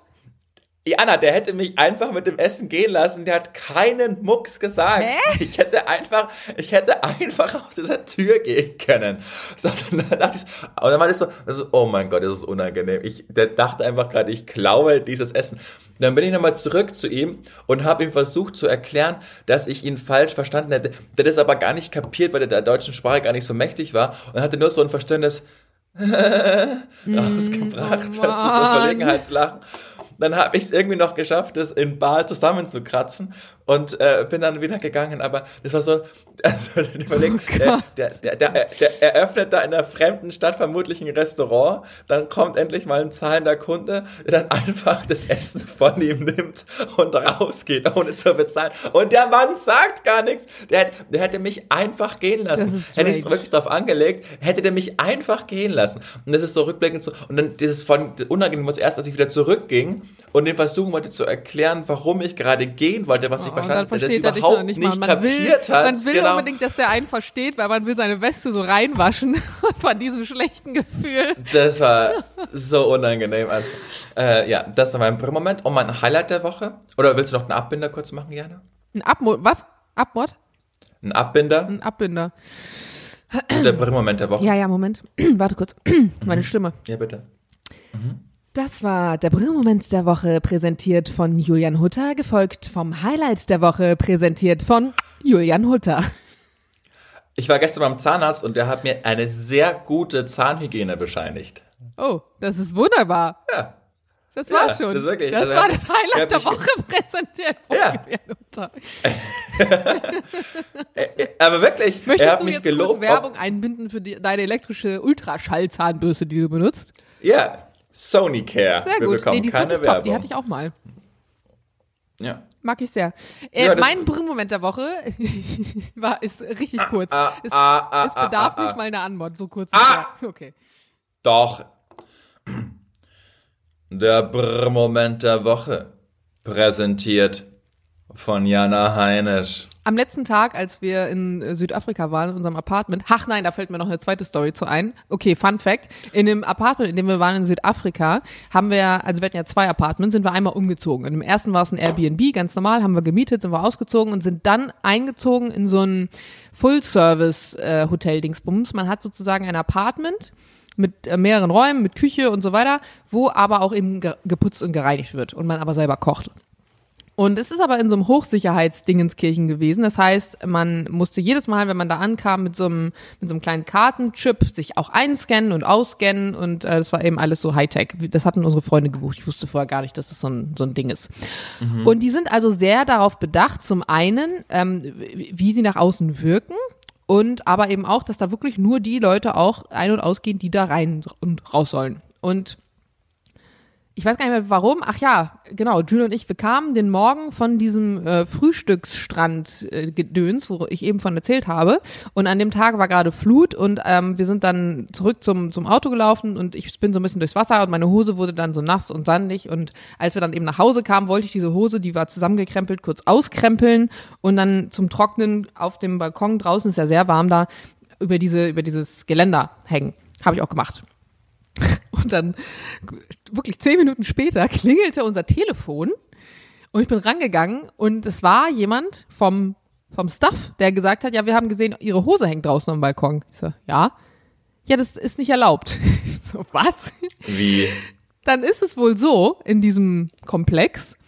Jana, der hätte mich einfach mit dem Essen gehen lassen, der hat keinen Mucks gesagt. Hä? [LAUGHS] Ich hätte einfach, ich hätte einfach aus dieser Tür gehen können. So, dann [LAUGHS] dachte ich, und dann war ich so, also, oh mein Gott, das ist unangenehm. Ich der dachte einfach gerade, ich klaue dieses Essen. Dann bin ich nochmal zurück zu ihm und habe ihm versucht zu erklären, dass ich ihn falsch verstanden hätte. Der hat das aber gar nicht kapiert, weil er der deutschen Sprache gar nicht so mächtig war und hatte nur so ein verstörendes rausgebracht, [LAUGHS] oh das ist so. Verlegenheitslachen. Dann habe ich es irgendwie noch geschafft, das in Bar zusammenzukratzen und äh, bin dann wieder gegangen. Aber das war so, [LAUGHS] also überlegen, Oh der, der, der, der, der eröffnet da in einer fremden Stadt vermutlich ein Restaurant, dann kommt endlich mal ein zahlender Kunde, der dann einfach das Essen von ihm nimmt und rausgeht, ohne zu bezahlen. Und der Mann sagt gar nichts. Der, hätte- der hätte mich einfach gehen lassen. Hätte ich es wirklich drauf angelegt, hätte der mich einfach gehen lassen. Und das ist so rückblickend so. Und dann dieses von unangenehm muss erst, dass ich wieder zurückging und den versuchen wollte zu erklären, warum ich gerade gehen wollte, was ich Oh, und verstanden dann habe, das versteht er dich nicht nicht, mal. Man will, hat. man will genau. unbedingt, dass der einen versteht, weil man will seine Weste so reinwaschen [LAUGHS] von diesem schlechten Gefühl. Das war so unangenehm. Äh, ja, das war mein Moment. Und mein Highlight der Woche. Oder willst du noch einen Abbinder kurz machen, gerne? Ein Abmo was? Abmord? Ein Abbinder, Ein Abbinder. der Moment der Woche. Ja, ja, Moment. [CLEARS THROAT] Warte kurz. [CLEARS THROAT] Meine Stimme. ja bitte. Das war der Brillmoment der Woche, präsentiert von Julian Hutter, gefolgt vom Highlight der Woche, präsentiert von Julian Hutter. Ich war gestern beim Zahnarzt und der hat mir eine sehr gute Zahnhygiene bescheinigt. Oh, das ist wunderbar. Ja. Das war's Ja, schon. das wirklich- das also war er- das er Highlight der Woche, präsentiert von Ja. Julian Hutter. [LAUGHS] Aber wirklich, er Möchtest hat du mich jetzt gelobt. kurz Werbung einbinden für die, deine elektrische Ultraschallzahnbürste, die du benutzt? Ja, Sony Care. Sehr Wir gut. bekommen Nee, die ist keine Werbung. top. Die hatte ich auch mal. Ja. Mag ich sehr. Äh, Ja, mein Brillmoment der Woche [LAUGHS] war, ist richtig kurz. ah, es, ah, ah, es bedarf ah, ah, nicht ah. mal einer Antwort, so kurz. Ah! Okay. Doch. Der Brr-Moment der Woche. Präsentiert von Jana Heinisch. Am letzten Tag, als wir in äh, Südafrika waren, in unserem Apartment, ach nein, da fällt mir noch eine zweite Story zu ein. Okay, Fun Fact. In dem Apartment, in dem wir waren in Südafrika, haben wir, also wir hatten ja zwei Apartments, sind wir einmal umgezogen. Und im ersten war es ein Airbnb, ganz normal, haben wir gemietet, sind wir ausgezogen und sind dann eingezogen in so ein Full-Service-Hotel-Dingsbums. Man hat sozusagen ein Apartment mit äh, mehreren Räumen, mit Küche und so weiter, wo aber auch eben ge geputzt und gereinigt wird und man aber selber kocht. Und es ist aber in so einem Hochsicherheitsdingenskirchen gewesen. Das heißt, man musste jedes Mal, wenn man da ankam, mit so einem, mit so einem kleinen Kartenchip sich auch einscannen und ausscannen. Und äh, das war eben alles so Hightech. Das hatten unsere Freunde gebucht. Ich wusste vorher gar nicht, dass das so ein, so ein Ding ist. Mhm. Und die sind also sehr darauf bedacht, zum einen, ähm, wie sie nach außen wirken. Und aber eben auch, dass da wirklich nur die Leute auch ein- und ausgehen, die da rein und raus sollen. Und ich weiß gar nicht mehr warum. Ach ja, genau. Jules und ich, wir kamen den Morgen von diesem äh, Frühstücksstrand äh, Gedöns, wo ich eben von erzählt habe. Und an dem Tag war gerade Flut und ähm, wir sind dann zurück zum, zum Auto gelaufen und ich bin so ein bisschen durchs Wasser und meine Hose wurde dann so nass und sandig. Und als wir dann eben nach Hause kamen, wollte ich diese Hose, die war zusammengekrempelt, kurz auskrempeln und dann zum Trocknen auf dem Balkon draußen ist ja sehr warm da über diese über dieses Geländer hängen. Habe ich auch gemacht. Und dann, wirklich zehn Minuten später, klingelte unser Telefon und ich bin rangegangen und es war jemand vom, vom Staff, der gesagt hat, ja, wir haben gesehen, ihre Hose hängt draußen am Balkon. Ich so, ja. Ja, das ist nicht erlaubt. [LAUGHS] so, was? Wie? Dann ist es wohl so in diesem Komplex,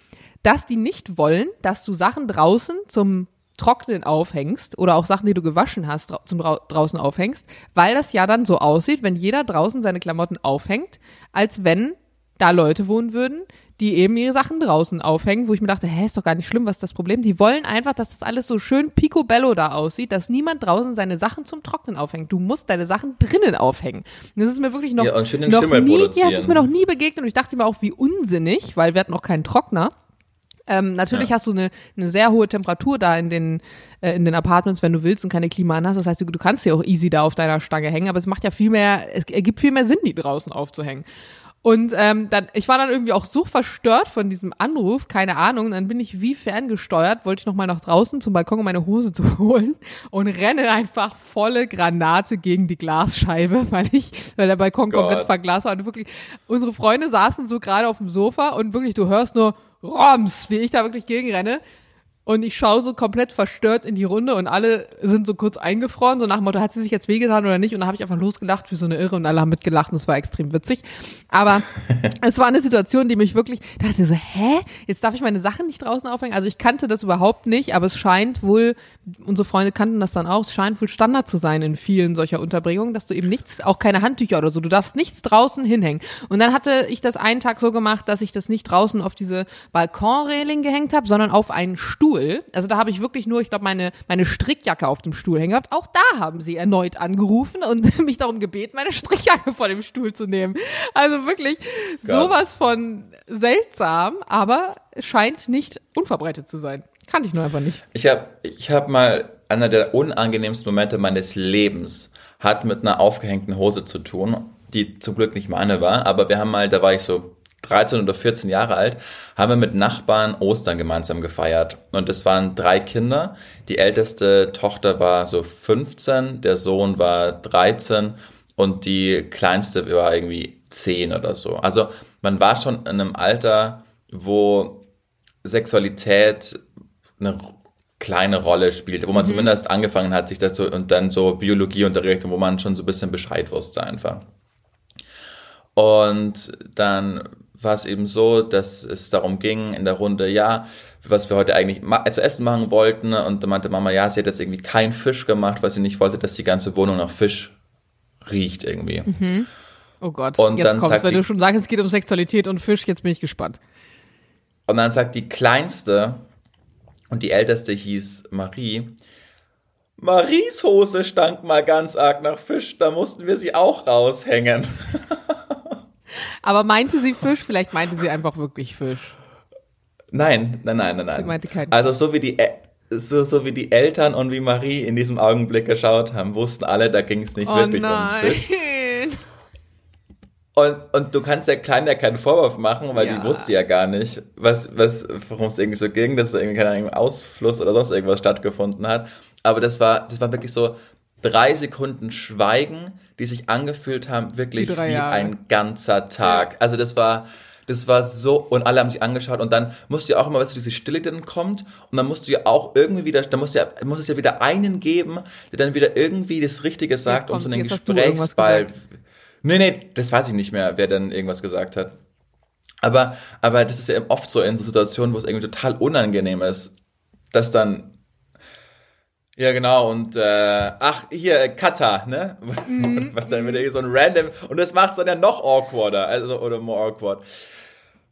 dass die nicht wollen, dass du Sachen draußen zum Trocknen aufhängst oder auch Sachen, die du gewaschen hast, zum draußen aufhängst, weil das ja dann so aussieht, wenn jeder draußen seine Klamotten aufhängt, als wenn da Leute wohnen würden, die eben ihre Sachen draußen aufhängen, wo ich mir dachte, hä, ist doch gar nicht schlimm, was ist das Problem? Die wollen einfach, dass das alles so schön picobello da aussieht, dass niemand draußen seine Sachen zum Trocknen aufhängt. Du musst deine Sachen drinnen aufhängen. Und das ist mir wirklich noch, ja, noch nie, ja, das ist mir noch nie begegnet und ich dachte mir auch, wie unsinnig, weil wir hatten auch keinen Trockner. Ähm, natürlich ja. hast du eine, eine sehr hohe Temperatur da in den, äh, in den Apartments, wenn du willst und keine Klima hast. Das heißt, du, du kannst ja auch easy da auf deiner Stange hängen, aber es macht ja viel mehr, es ergibt viel mehr Sinn, die draußen aufzuhängen. Und ähm, dann, ich war dann irgendwie auch so verstört von diesem Anruf, keine Ahnung. Dann bin ich wie ferngesteuert, wollte ich noch mal nach draußen zum Balkon, um meine Hose [LAUGHS] zu holen und renne einfach volle Granate gegen die Glasscheibe, [LAUGHS] weil ich, weil der Balkon Gott. komplett verglast war. Und wirklich, unsere Freunde saßen so gerade auf dem Sofa und wirklich, du hörst nur Roms, wie ich da wirklich gegenrenne. Und ich schaue so komplett verstört in die Runde und alle sind so kurz eingefroren, so nach dem Motto, hat sie sich jetzt wehgetan oder nicht? Und da habe ich einfach losgelacht wie so eine Irre und alle haben mitgelacht und es war extrem witzig. Aber [LAUGHS] es war eine Situation, die mich wirklich, da dachte ich so, hä? Jetzt darf ich meine Sachen nicht draußen aufhängen? Also ich kannte das überhaupt nicht, aber es scheint wohl, unsere Freunde kannten das dann auch, es scheint wohl Standard zu sein in vielen solcher Unterbringungen, dass du eben nichts, auch keine Handtücher oder so, du darfst nichts draußen hinhängen. Und dann hatte ich das einen Tag so gemacht, dass ich das nicht draußen auf diese Balkonreling gehängt habe, sondern auf einen Stuhl Stuhl. Also da habe ich wirklich nur, ich glaube, meine, meine Strickjacke auf dem Stuhl hängen gehabt. Auch da haben sie erneut angerufen und [LAUGHS] mich darum gebeten, meine Strickjacke vor dem Stuhl zu nehmen. Also wirklich Gott. sowas von seltsam, aber scheint nicht unverbreitet zu sein. Kannte ich nur einfach nicht. Ich habe ich hab mal einer der unangenehmsten Momente meines Lebens hat mit einer aufgehängten Hose zu tun, die zum Glück nicht meine war, aber wir haben mal, da war ich so 13 oder 14 Jahre alt, haben wir mit Nachbarn Ostern gemeinsam gefeiert. Und es waren drei Kinder. Die älteste Tochter war so 15, der Sohn war 13 und die kleinste war irgendwie 10 oder so. Also man war schon in einem Alter, wo Sexualität eine kleine Rolle spielte, wo man mhm. zumindest angefangen hat, sich dazu und dann so Biologie unterrichtet, wo man schon so ein bisschen Bescheid wusste einfach. Und dann war es eben so, dass es darum ging in der Runde, ja, was wir heute eigentlich zu essen machen wollten. Und da meinte Mama, ja, sie hat jetzt irgendwie keinen Fisch gemacht, weil sie nicht wollte, dass die ganze Wohnung nach Fisch riecht irgendwie. Mhm. Oh Gott, und jetzt dann kommt's, wenn die, du schon sagst, es geht um Sexualität und Fisch, jetzt bin ich gespannt. Und dann sagt die Kleinste und die Älteste hieß Marie, Maries Hose stank mal ganz arg nach Fisch, da mussten wir sie auch raushängen. [LAUGHS] Aber meinte sie Fisch? Vielleicht meinte sie einfach wirklich Fisch. Nein, nein, nein, nein, nein. Sie meinte keinen also so wie die so, so wie die Eltern und wie Marie in diesem Augenblick geschaut haben, wussten alle, da ging es nicht oh wirklich nein. um Fisch. [LAUGHS] Und, und du kannst der Kleinen ja keinen Vorwurf machen, weil ja. die wusste ja gar nicht, was, was, worum es irgendwie so ging, dass da irgendwie kein Ausfluss oder sonst irgendwas stattgefunden hat. Aber das war, das war wirklich so, drei Sekunden Schweigen, die sich angefühlt haben, wirklich wie, wie ein ganzer Tag. Ja. Also das war, das war so, und alle haben sich angeschaut und dann musst du ja auch immer, weißt du, diese Stille dann kommt und dann musst du ja auch irgendwie wieder, da musst du ja, muss es ja wieder einen geben, der dann wieder irgendwie das Richtige sagt, um so einen Gesprächsball. Nee, nee, das weiß ich nicht mehr, wer dann irgendwas gesagt hat. Aber, aber das ist ja oft so in so Situationen, wo es irgendwie total unangenehm ist, dass dann ja, genau, und äh, ach, hier, Kata, ne? Mhm. [LAUGHS] Was dann wieder so ein random, und das macht es dann ja noch awkwarder, also, oder more awkward.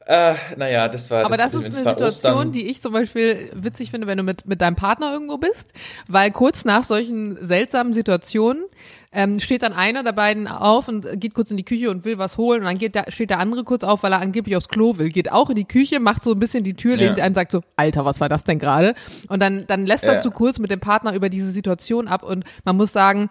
Äh, naja, das war. Aber das, das ist eine Situation, Ostern. die ich zum Beispiel witzig finde, wenn du mit, mit deinem Partner irgendwo bist, weil kurz nach solchen seltsamen Situationen ähm, steht dann einer der beiden auf und geht kurz in die Küche und will was holen und dann geht der, steht der andere kurz auf, weil er angeblich aufs Klo will, geht auch in die Küche, macht so ein bisschen die Tür, lehnt ja. ein, sagt so, Alter, was war das denn gerade? Und dann, dann lässt ja. du kurz mit dem Partner über diese Situation ab und man muss sagen,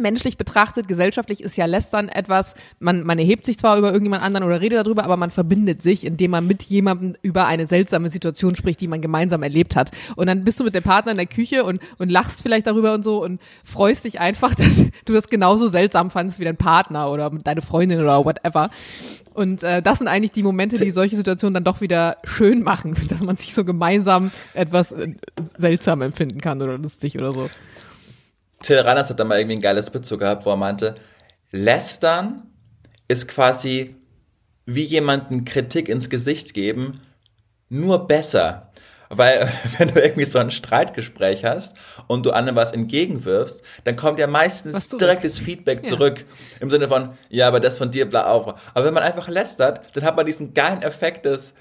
menschlich betrachtet, gesellschaftlich ist ja Lästern etwas, man, man erhebt sich zwar über irgendjemand anderen oder redet darüber, aber man verbindet sich, indem man mit jemandem über eine seltsame Situation spricht, die man gemeinsam erlebt hat. Und dann bist du mit dem Partner in der Küche und, und lachst vielleicht darüber und so und freust dich einfach, [LAUGHS] dass du das genauso seltsam fandest wie dein Partner oder deine Freundin oder whatever. Und äh, das sind eigentlich die Momente, die solche Situationen dann doch wieder schön machen, [LAUGHS] dass man sich so gemeinsam etwas äh, seltsam empfinden kann oder lustig oder so. Till Reiners hat da mal irgendwie ein geiles zu gehabt, wo er meinte, lästern ist quasi wie jemanden Kritik ins Gesicht geben, nur besser. Weil, [LAUGHS] wenn du irgendwie so ein Streitgespräch hast und du anderen was entgegenwirfst, dann kommt ja meistens direktes Feedback ja. zurück. Im Sinne von, ja, aber das von dir, bla, auch. Aber wenn man einfach lästert, dann hat man diesen geilen Effekt des,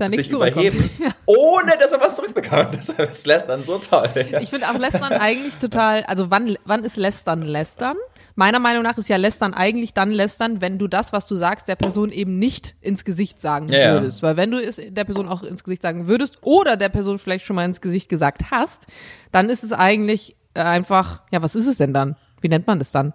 da sich überheben, [LAUGHS] ja. ohne dass er was zurückbekommt. [LAUGHS] Das ist Lästern so toll. Ja. Ich finde auch Lästern eigentlich total, also wann, wann ist Lästern Lästern? Meiner Meinung nach ist ja Lästern eigentlich dann Lästern, wenn du das, was du sagst, der Person eben nicht ins Gesicht sagen ja, würdest. Weil wenn du es der Person auch ins Gesicht sagen würdest oder der Person vielleicht schon mal ins Gesicht gesagt hast, dann ist es eigentlich einfach, ja, was ist es denn dann? Wie nennt man das dann?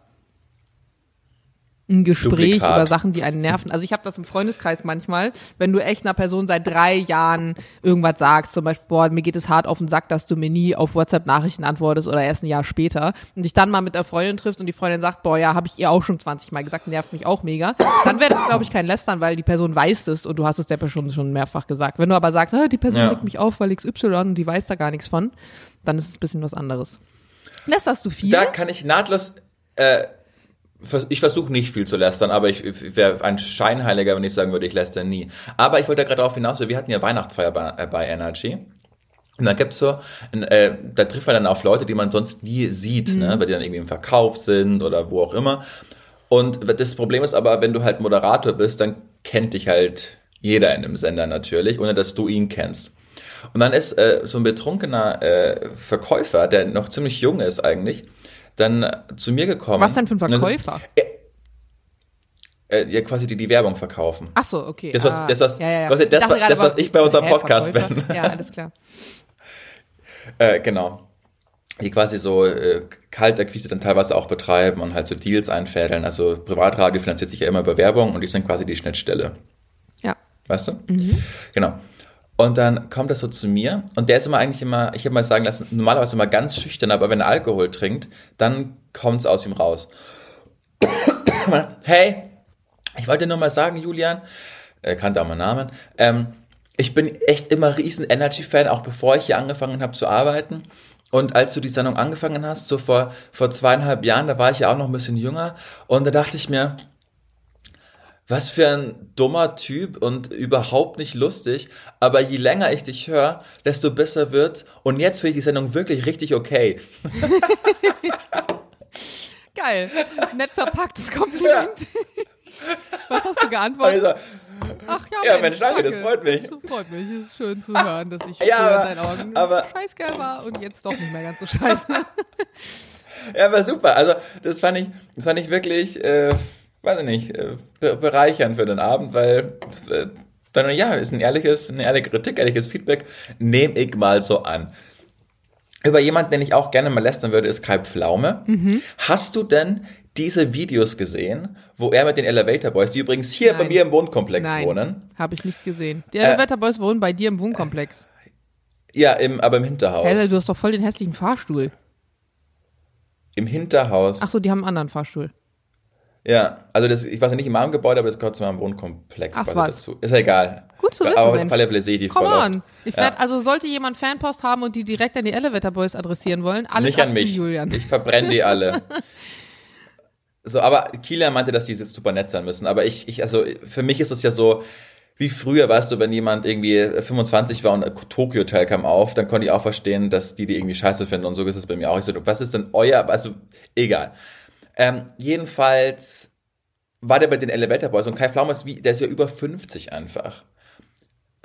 Ein Gespräch Duplikat. über Sachen, die einen nerven. Also ich habe das im Freundeskreis manchmal, wenn du echt einer Person seit drei Jahren irgendwas sagst, zum Beispiel, boah, mir geht es hart auf den Sack, dass du mir nie auf WhatsApp Nachrichten antwortest oder erst ein Jahr später und dich dann mal mit der Freundin triffst und die Freundin sagt, boah, ja, habe ich ihr auch schon 20 Mal gesagt, nervt mich auch mega, dann wäre das, glaube ich, kein Lästern, weil die Person weiß es und du hast es der Person schon mehrfach gesagt. Wenn du aber sagst, die Person ja. regt mich auf, weil XY und die weiß da gar nichts von, dann ist es ein bisschen was anderes. Lästerst du viel? Da kann ich nahtlos äh, ich versuche nicht viel zu lästern, aber ich, ich wäre ein Scheinheiliger, wenn ich sagen würde, ich läster nie. Aber ich wollte ja gerade darauf hinaus, wir hatten ja Weihnachtsfeier bei, äh, bei Energy. Und dann gibt's so, äh, da trifft man dann auf Leute, die man sonst nie sieht, ne? mhm. ne? weil die dann irgendwie im Verkauf sind oder wo auch immer. Und das Problem ist aber, wenn du halt Moderator bist, dann kennt dich halt jeder in dem Sender natürlich, ohne dass du ihn kennst. Und dann ist äh, so ein betrunkener äh, Verkäufer, der noch ziemlich jung ist eigentlich, dann zu mir gekommen. Was denn für ein Verkäufer? Äh, äh, ja, quasi die die Werbung verkaufen. Ach so, okay. Das, was, ah, das, was, ja, ja. Was, das, das, was ich bei unserem Podcast bin. Ja, alles klar. [LAUGHS] äh, genau. Die quasi so äh, Kaltakquise dann teilweise auch betreiben und halt so Deals einfädeln. Also Privatradio finanziert sich ja immer über Werbung und die sind quasi die Schnittstelle. Ja. Weißt du? Mhm. Genau. Und dann kommt er so zu mir und der ist immer eigentlich immer, ich habe mal sagen lassen, normalerweise immer ganz schüchtern, aber wenn er Alkohol trinkt, dann kommt es aus ihm raus. [COUGHS] hey, ich wollte nur mal sagen, Julian, er kannte auch meinen Namen, ähm, ich bin echt immer riesen Energy-Fan, auch bevor ich hier angefangen habe zu arbeiten. Und als du die Sendung angefangen hast, so vor, vor zweieinhalb Jahren, da war ich ja auch noch ein bisschen jünger und da dachte ich mir, was für ein dummer Typ und überhaupt nicht lustig. Aber je länger ich dich höre, desto besser wird's. Und jetzt finde ich die Sendung wirklich richtig okay. [LAUGHS] Geil. Nett verpacktes Kompliment. Ja. Was hast du geantwortet? Also, Ach ja, ja Mensch, danke, das freut mich. Das freut mich. Es ist schön zu hören, dass ich ja, in deinen Augen aber, scheißgeil war und jetzt doch nicht mehr ganz so scheiße. [LAUGHS] ja, aber super. Also, das fand ich, das fand ich wirklich. Äh, weiß ich nicht, äh, bereichern für den Abend, weil äh, dann ja, ist ein ehrliches, eine ehrliche Kritik, ehrliches Feedback, nehme ich mal so an. Über jemanden, den ich auch gerne mal lästern würde, ist Kai Pflaume. Mhm. Hast du denn diese Videos gesehen, wo er mit den Elevator Boys, die übrigens hier Nein. bei mir im Wohnkomplex Nein, wohnen. Habe ich nicht gesehen. Die Elevator äh, Boys wohnen bei dir im Wohnkomplex. Ja, im, aber im Hinterhaus. Hä, du hast doch voll den hässlichen Fahrstuhl. Im Hinterhaus. Ach so, die haben einen anderen Fahrstuhl. Ja, also das, ich weiß ja nicht in meinem Gebäude, aber das gehört zu meinem Wohnkomplex Ach, was. dazu. Ist ja egal. Gut zu wissen, Aber auf alle Fälle sehe ich die Come voll on. Ich werd, ja. Also sollte jemand Fanpost haben und die direkt an die Elevator Boys adressieren wollen, alles nicht an mich. Julian. Ich verbrenne die alle. [LAUGHS] so, aber Kieler meinte, dass die jetzt super nett sein müssen. Aber ich, ich, also für mich ist es ja so, wie früher, weißt du, wenn jemand irgendwie 25 war und Tokyo Hotel kam auf, dann konnte ich auch verstehen, dass die die irgendwie scheiße finden und so ist es bei mir auch. Ich so, was ist denn euer, also egal. Ähm, jedenfalls war der bei den Elevator Boys und Kai Pflaume wie, der ist ja über 50 einfach.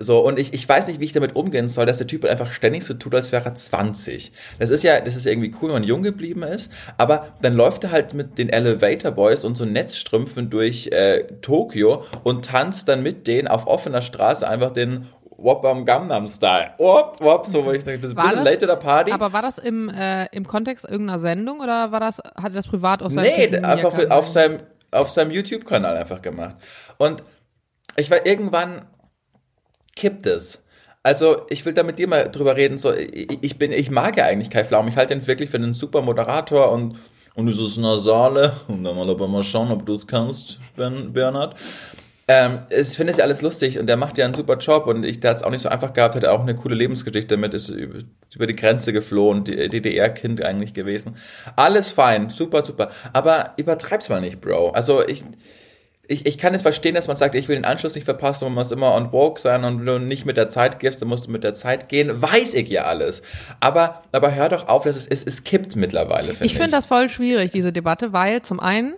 So, und ich, ich weiß nicht, wie ich damit umgehen soll, dass der Typ einfach ständig so tut, als wäre er 20. Das ist ja, das ist irgendwie cool, wenn man jung geblieben ist, aber dann läuft er halt mit den Elevator Boys und so Netzstrümpfen durch äh, Tokio und tanzt dann mit denen auf offener Straße einfach den Wop am Gangnam Style. Wop, wop, so wo ich denke, ein bisschen late der Party. Aber war das im, äh, im Kontext irgendeiner Sendung oder war das, hatte das privat auf seinem Nee, einfach für, auf seinem, auf seinem YouTube-Kanal einfach gemacht. Und ich war irgendwann kippt es. Also, ich will da mit dir mal drüber reden. So, ich, bin, ich mag ja eigentlich Kai Flaum. Ich halte ihn wirklich für einen super Moderator und, und dieses Nasale. Und dann mal aber mal schauen, ob du es kannst, ben, Bernhard. Ähm, ich finde es ja alles lustig und der macht ja einen super Job und ich, der hat es auch nicht so einfach gehabt, hat auch eine coole Lebensgeschichte damit, ist über die Grenze geflohen, DDR-Kind eigentlich gewesen. Alles fein, super, super. Aber übertreib's mal nicht, Bro. Also ich, ich, ich kann es verstehen, dass man sagt, ich will den Anschluss nicht verpassen, man muss immer on woke sein und wenn du nicht mit der Zeit gehst, dann musst du mit der Zeit gehen. Weiß ich ja alles. Aber, aber hör doch auf, dass es, es, es kippt mittlerweile, finde ich. Ich finde das voll schwierig, diese Debatte, weil zum einen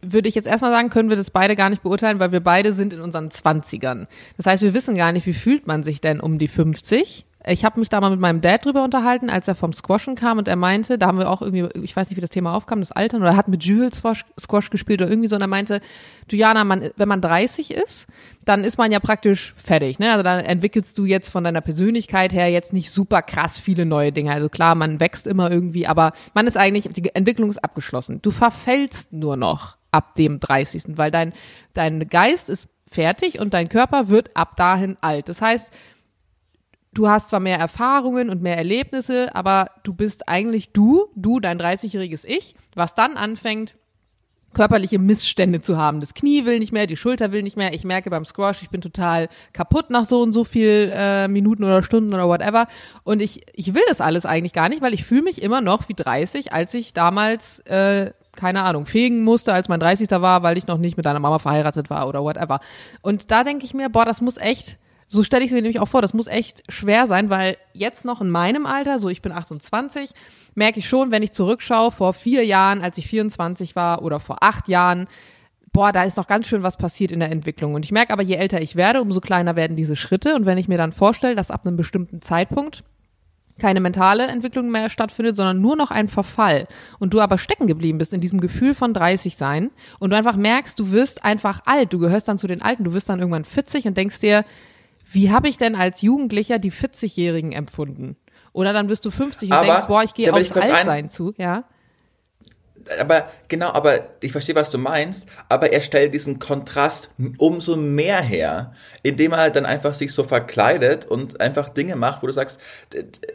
würde ich jetzt erstmal sagen, können wir das beide gar nicht beurteilen, weil wir beide sind in unseren Zwanzigern. Das heißt, wir wissen gar nicht, wie fühlt man sich denn um die 50 ich habe mich da mal mit meinem Dad drüber unterhalten, als er vom Squashen kam und er meinte, da haben wir auch irgendwie, ich weiß nicht, wie das Thema aufkam, das Altern, oder er hat mit Jules Squash, Squash gespielt oder irgendwie so und er meinte, du Jana, man, wenn man 30 ist, dann ist man ja praktisch fertig, ne? Also dann entwickelst du jetzt von deiner Persönlichkeit her jetzt nicht super krass viele neue Dinge. Also klar, man wächst immer irgendwie, aber man ist eigentlich, die Entwicklung ist abgeschlossen. Du verfällst nur noch ab dem 30. weil dein, dein Geist ist fertig und dein Körper wird ab dahin alt. Das heißt, du hast zwar mehr Erfahrungen und mehr Erlebnisse, aber du bist eigentlich du, du, dein 30-jähriges Ich, was dann anfängt, körperliche Missstände zu haben. Das Knie will nicht mehr, die Schulter will nicht mehr. Ich merke beim Squash, ich bin total kaputt nach so und so viel äh, Minuten oder Stunden oder whatever. Und ich, ich will das alles eigentlich gar nicht, weil ich fühle mich immer noch wie 30, als ich damals, äh, keine Ahnung, fegen musste, als mein 30. war, weil ich noch nicht mit deiner Mama verheiratet war oder whatever. Und da denke ich mir, boah, das muss echt so stelle ich es mir nämlich auch vor, das muss echt schwer sein, weil jetzt noch in meinem Alter, so ich bin 28, merke ich schon, wenn ich zurückschaue, vor vier Jahren, als ich 24 war oder vor acht Jahren, boah, da ist noch ganz schön was passiert in der Entwicklung. Und ich merke aber, je älter ich werde, umso kleiner werden diese Schritte. Und wenn ich mir dann vorstelle, dass ab einem bestimmten Zeitpunkt keine mentale Entwicklung mehr stattfindet, sondern nur noch ein Verfall. Und du aber stecken geblieben bist in diesem Gefühl von 30 sein und du einfach merkst, du wirst einfach alt, du gehörst dann zu den Alten, du wirst dann irgendwann 40 und denkst dir, wie habe ich denn als Jugendlicher die 40-Jährigen empfunden? Oder dann wirst du 50 und aber, denkst, boah, ich gehe aufs Altsein zu, ja aber genau, aber ich verstehe, was du meinst, aber er stellt diesen Kontrast umso mehr her, indem er dann einfach sich so verkleidet und einfach Dinge macht, wo du sagst,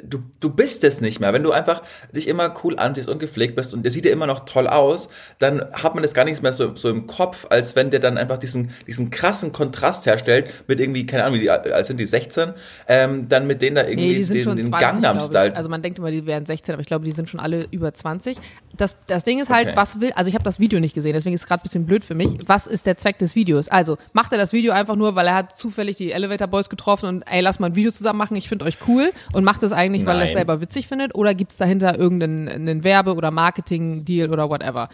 du, du bist es nicht mehr. Wenn du einfach dich immer cool ansiehst und gepflegt bist und der sieht ja immer noch toll aus, dann hat man das gar nichts mehr so, so im Kopf, als wenn der dann einfach diesen, diesen krassen Kontrast herstellt mit irgendwie, keine Ahnung, wie die, als sind die 16, ähm, dann mit denen da irgendwie nee, den, den Gangnam-Style. Also man denkt immer, die wären 16, aber ich glaube, die sind schon alle über 20. Das, das Ding ist halt, okay. was will, also ich habe das Video nicht gesehen, deswegen ist es gerade ein bisschen blöd für mich. Was ist der Zweck des Videos? Also macht er das Video einfach nur, weil er hat zufällig die Elevator Boys getroffen und ey, lass mal ein Video zusammen machen, ich finde euch cool und macht es eigentlich, weil er es selber witzig findet oder gibt es dahinter irgendeinen Werbe- oder Marketing-Deal oder whatever?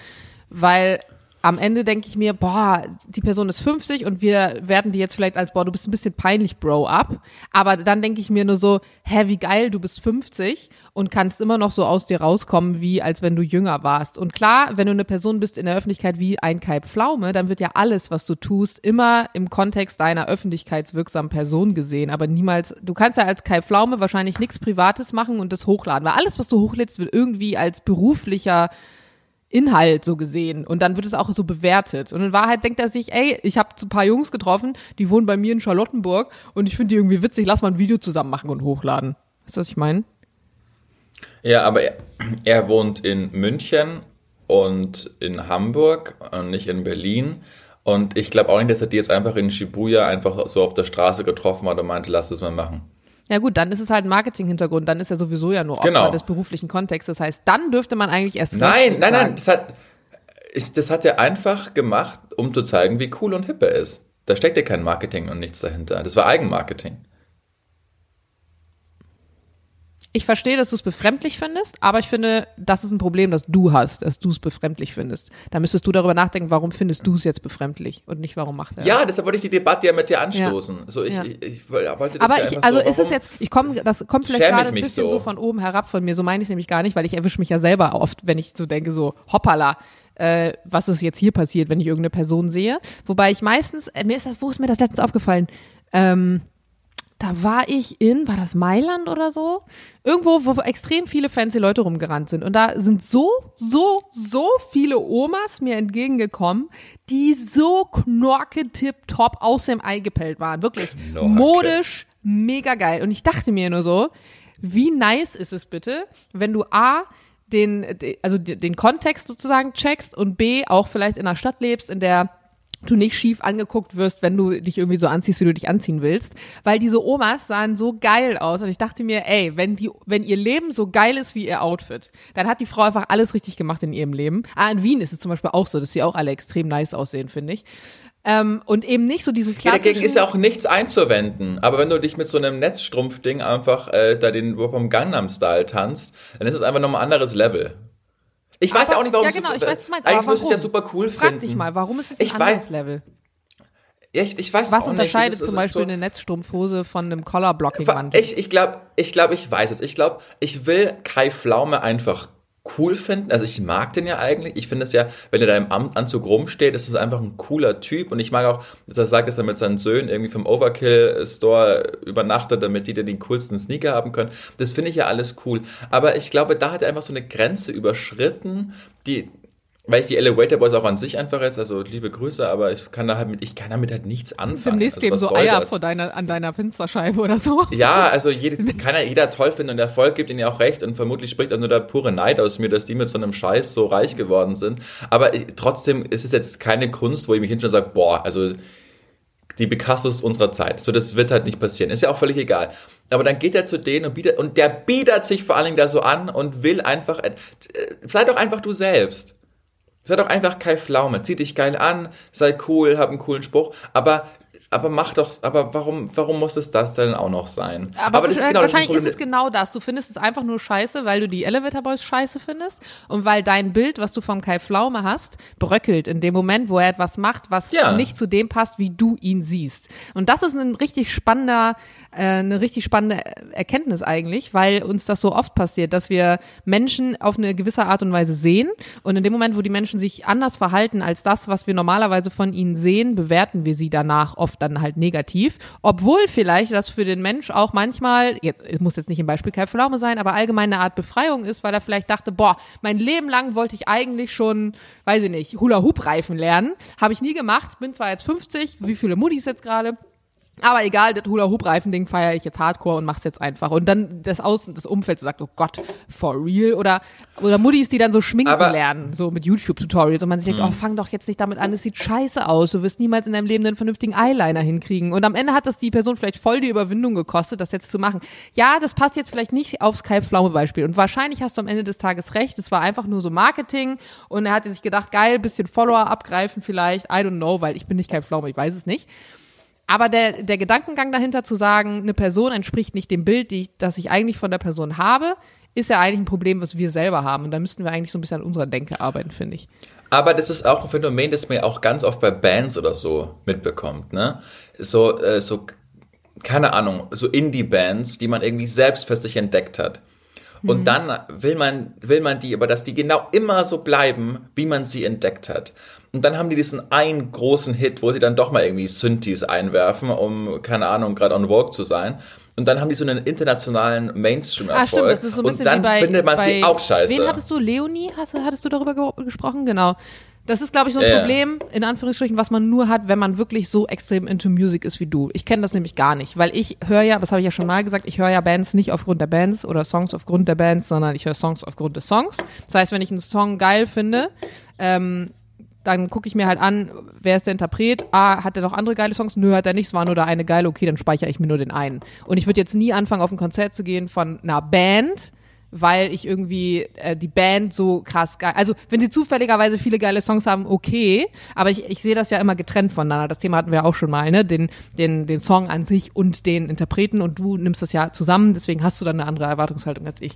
Weil am Ende denke ich mir, boah, die Person ist 50 und wir werden die jetzt vielleicht als, boah, du bist ein bisschen peinlich, Bro, ab. Aber dann denke ich mir nur so, hä, wie geil, du bist 50 und kannst immer noch so aus dir rauskommen, wie als wenn du jünger warst. Und klar, wenn du eine Person bist in der Öffentlichkeit wie ein Kai Pflaume, dann wird ja alles, was du tust, immer im Kontext deiner öffentlichkeitswirksamen Person gesehen. Aber niemals, du kannst ja als Kai Pflaume wahrscheinlich nichts Privates machen und das hochladen. Weil alles, was du hochlädst, wird irgendwie als beruflicher Inhalt so gesehen und dann wird es auch so bewertet. Und in Wahrheit denkt er sich, ey, ich habe ein paar Jungs getroffen, die wohnen bei mir in Charlottenburg und ich finde die irgendwie witzig, lass mal ein Video zusammen machen und hochladen. Weißt du, was ich meine? Ja, aber er, er wohnt in München und in Hamburg und nicht in Berlin. Und ich glaube auch nicht, dass er die jetzt einfach in Shibuya einfach so auf der Straße getroffen hat und meinte, lass das mal machen. Ja gut, dann ist es halt ein Marketing-Hintergrund, dann ist er sowieso ja nur Opfer genau. des beruflichen Kontextes. Das heißt, dann dürfte man eigentlich erst Nein, nein, nein, das hat, ich, das hat er einfach gemacht, um zu zeigen, wie cool und hip er ist. Da steckt ja kein Marketing und nichts dahinter. Das war Eigenmarketing. Ich verstehe, dass du es befremdlich findest, aber ich finde, das ist ein Problem, das du hast, dass du es befremdlich findest. Da müsstest du darüber nachdenken, warum findest du es jetzt befremdlich und nicht, warum macht er Ja, deshalb wollte ich die Debatte ja mit dir anstoßen. Ja. So, ich, ja. ich, ich, wollte das aber ja ich, also so, ist es jetzt, ich komme, das kommt vielleicht gerade ein bisschen so. so. von oben herab von mir, so meine ich es nämlich gar nicht, weil ich erwische mich ja selber oft, wenn ich so denke, so hoppala, äh, was ist jetzt hier passiert, wenn ich irgendeine Person sehe. Wobei ich meistens, äh, mir ist das, wo ist mir das letztens aufgefallen? Ähm, da war ich in, war das Mailand oder so? Irgendwo, wo extrem viele fancy Leute rumgerannt sind. Und da sind so, so, so viele Omas mir entgegengekommen, die so knorke tipptopp aus dem Ei gepellt waren. Wirklich Knorke. modisch, mega geil. Und ich dachte mir nur so, wie nice ist es bitte, wenn du A, den, also den Kontext sozusagen checkst und B, auch vielleicht in einer Stadt lebst, in der du nicht schief angeguckt wirst, wenn du dich irgendwie so anziehst, wie du dich anziehen willst, weil diese Omas sahen so geil aus und ich dachte mir, ey, wenn die wenn ihr Leben so geil ist wie ihr Outfit, dann hat die Frau einfach alles richtig gemacht in ihrem Leben. Ah, in Wien ist es zum Beispiel auch so, dass sie auch alle extrem nice aussehen, finde ich. Ähm, und eben nicht so diesen Ja, klassischen. dagegen ist ja auch nichts einzuwenden. Aber wenn du dich mit so einem Netzstrumpfding einfach äh, da den vom Gangnam-Style tanzt, dann ist es einfach nochmal ein anderes Level. Ich weiß Aber- ja auch nicht, warum ja, es so- genau, ich weiß, was meinst, Eigentlich ich es ja super cool Frag finden. dich mal, warum ist es ein Ich anderes weiß- Level? Ja, ich, ich weiß Was nicht. unterscheidet Es ist zum so- Beispiel eine Netzstrumpfhose von einem Collar-Blocking-Mantel? Ich, ich glaube, ich, glaub, ich weiß es. Ich glaube, ich will Kai Pflaume einfach cool finden. Also ich mag den ja eigentlich. Ich finde es ja, wenn er da im Am- Anzug rumsteht, ist es einfach ein cooler Typ. Und ich mag auch, dass er sagt, dass er mit seinen Söhnen irgendwie vom Overkill-Store übernachtet, damit die dann den coolsten Sneaker haben können. Das finde ich ja alles cool. Aber ich glaube, da hat er einfach so eine Grenze überschritten, die, weil ich die Elevator Boys auch an sich einfach jetzt, also liebe Grüße, aber ich kann da halt mit, ich kann damit halt nichts anfangen. Demnächst also, kleben was so Eier das? vor deiner, an deiner Fensterscheibe oder so. Ja, also [LAUGHS] jede, kann ja jeder toll finden und Erfolg gibt ihnen ja auch recht und vermutlich spricht auch nur der pure Neid aus mir, dass die mit so einem Scheiß so reich geworden sind. Aber ich, trotzdem ist es jetzt keine Kunst, wo ich mich hinstelle und sage, boah, also die Picassos unserer Zeit. So, das wird halt nicht passieren. Ist ja auch völlig egal. Aber dann geht er zu denen und bietet, und der bietet sich vor allen Dingen da so an und will einfach, äh, sei doch einfach du selbst. Sei doch einfach Kai Pflaume. Zieh dich geil an, sei cool, hab einen coolen Spruch, aber aber mach doch, aber warum, warum muss es das denn auch noch sein? Aber, das wahrscheinlich, das wahrscheinlich ist Problem. es genau das. Du findest es einfach nur scheiße, weil du die Elevator Boys scheiße findest und weil dein Bild, was du vom Kai Pflaume hast, bröckelt in dem Moment, wo er etwas macht, was Ja. nicht zu dem passt, wie du ihn siehst. Und das ist ein richtig spannender, äh, eine richtig spannende Erkenntnis eigentlich, weil uns das so oft passiert, dass wir Menschen auf eine gewisse Art und Weise sehen und in dem Moment, wo die Menschen sich anders verhalten als das, was wir normalerweise von ihnen sehen, bewerten wir sie danach oft dann halt negativ, obwohl vielleicht das für den Mensch auch manchmal, jetzt es muss jetzt nicht im Beispiel Kai Pflaume sein, aber allgemein eine Art Befreiung ist, weil er vielleicht dachte, boah, mein Leben lang wollte ich eigentlich schon, weiß ich nicht, Hula-Hoop-Reifen lernen, habe ich nie gemacht, bin zwar jetzt 50, wie viele Muttis jetzt gerade, aber egal, das Hula-Hoop-Reifen-Ding feiere ich jetzt hardcore und mach's jetzt einfach. Und dann das Außen, das Umfeld so sagt, oh Gott, for real. Oder, oder Muttis, die dann so schminken Aber- lernen, so mit YouTube-Tutorials. Und man sich denkt, oh, fang doch jetzt nicht damit an, es sieht scheiße aus. Du wirst niemals in deinem Leben einen vernünftigen Eyeliner hinkriegen. Und am Ende hat das die Person vielleicht voll die Überwindung gekostet, das jetzt zu machen. Ja, das passt jetzt vielleicht nicht aufs Kai-Pflaume-Beispiel. Und wahrscheinlich hast du am Ende des Tages recht. Es war einfach nur so Marketing. Und er hat sich gedacht, geil, bisschen Follower abgreifen vielleicht. I don't know, weil ich bin nicht Kai-Pflaume, ich weiß es nicht. Aber der, der Gedankengang dahinter zu sagen, eine Person entspricht nicht dem Bild, die das ich eigentlich von der Person habe, ist ja eigentlich ein Problem, was wir selber haben. Und da müssten wir eigentlich so ein bisschen an unserer Denke arbeiten, finde ich. Aber das ist auch ein Phänomen, das man ja auch ganz oft bei Bands oder so mitbekommt, ne? So, äh, so, keine Ahnung, so Indie-Bands, die man irgendwie selbst für sich entdeckt hat. Und dann will man, will man die, aber dass die genau immer so bleiben, wie man sie entdeckt hat. Und dann haben die diesen einen großen Hit, wo sie dann doch mal irgendwie Synthes einwerfen, um, keine Ahnung, gerade on Vogue zu sein. Und dann haben die so einen internationalen Mainstream-Erfolg. Ah, stimmt, das ist so ein bisschen Und dann bei, findet man sie auch scheiße. Wen hattest du? Leonie? Hast, du- hattest du darüber ge gesprochen? Genau. Das ist, glaube ich, so ein Ja. Problem, in Anführungsstrichen, was man nur hat, wenn man wirklich so extrem into Music ist wie du. Ich kenne das nämlich gar nicht, weil ich höre ja, das habe ich ja schon mal gesagt, ich höre ja Bands nicht aufgrund der Bands oder Songs aufgrund der Bands, sondern ich höre Songs aufgrund des Songs. Das heißt, wenn ich einen Song geil finde, ähm, dann gucke ich mir halt an, wer ist der Interpret? Ah, hat er noch andere geile Songs? Nö, hat er nicht, es war nur der eine geile, okay, dann speichere ich mir nur den einen. Und ich würde jetzt nie anfangen, auf ein Konzert zu gehen von einer Band, weil ich irgendwie äh, die Band so krass geil. Also wenn sie zufälligerweise viele geile Songs haben, okay. Aber ich, ich sehe das ja immer getrennt voneinander. Das Thema hatten wir auch schon mal, ne? Den, den, den Song an sich und den Interpreten und du nimmst das ja zusammen, deswegen hast du dann eine andere Erwartungshaltung als ich.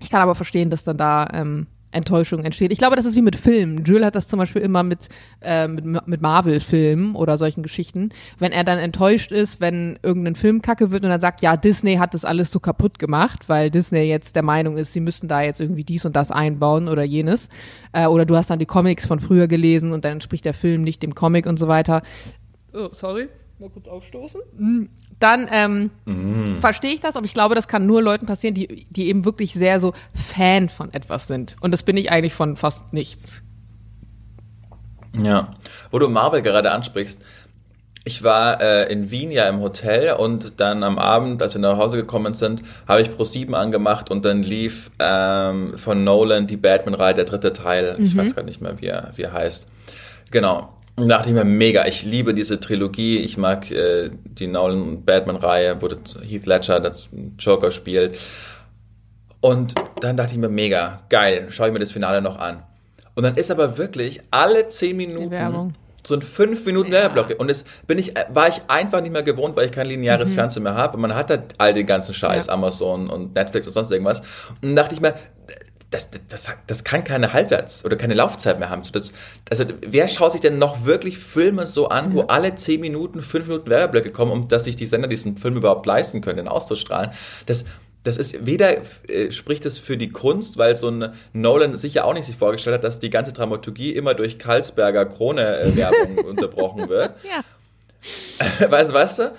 Ich kann aber verstehen, dass dann da ähm, Enttäuschung entsteht. Ich glaube, das ist wie mit Filmen. Jules hat das zum Beispiel immer mit, äh, mit, mit Marvel-Filmen oder solchen Geschichten. Wenn er dann enttäuscht ist, wenn irgendein Film kacke wird und dann sagt, ja, Disney hat das alles so kaputt gemacht, weil Disney jetzt der Meinung ist, sie müssten da jetzt irgendwie dies und das einbauen oder jenes. Äh, oder du hast dann die Comics von früher gelesen und dann entspricht der Film nicht dem Comic und so weiter. Oh, sorry. Mal kurz aufstoßen. Mm, dann ähm, mm. verstehe ich das, aber ich glaube, das kann nur Leuten passieren, die, die eben wirklich sehr so Fan von etwas sind. Und das bin ich eigentlich von fast nichts. Ja, wo du Marvel gerade ansprichst. Ich war äh, in Wien ja im Hotel und dann am Abend, als wir nach Hause gekommen sind, habe ich Pro 7 angemacht und dann lief ähm, von Nolan die Batman-Reihe, der dritte Teil. Mhm. Ich weiß gerade nicht mehr, wie er, wie er heißt. Genau. Und dachte ich mir, mega, ich liebe diese Trilogie. Ich mag äh, die Nolan Batman-Reihe, wo Heath Ledger das Joker spielt. Und dann dachte ich mir, mega, geil, schaue ich mir das Finale noch an. Und dann ist aber wirklich alle zehn Minuten so ein fünf Minuten ja. Werbeblock. Und das bin ich, war ich einfach nicht mehr gewohnt, weil ich kein lineares mhm. Fernsehen mehr habe. Und man hat halt all den ganzen Scheiß, ja. Amazon und Netflix und sonst irgendwas. Und dann dachte ich mir, das, das, das kann keine Halbwerts- oder keine Laufzeit mehr haben. Das, also wer schaut sich denn noch wirklich Filme so an, mhm. wo alle 10 Minuten, 5 Minuten Werbeblöcke kommen, um dass sich die Sender diesen Film überhaupt leisten können, den auszustrahlen? Das, das ist weder äh, spricht es für die Kunst, weil so ein Nolan sicher auch nicht sich vorgestellt hat, dass die ganze Dramaturgie immer durch Karlsberger Krone äh, Werbung [LAUGHS] unterbrochen wird. Ja. [LAUGHS] weißt, weißt du?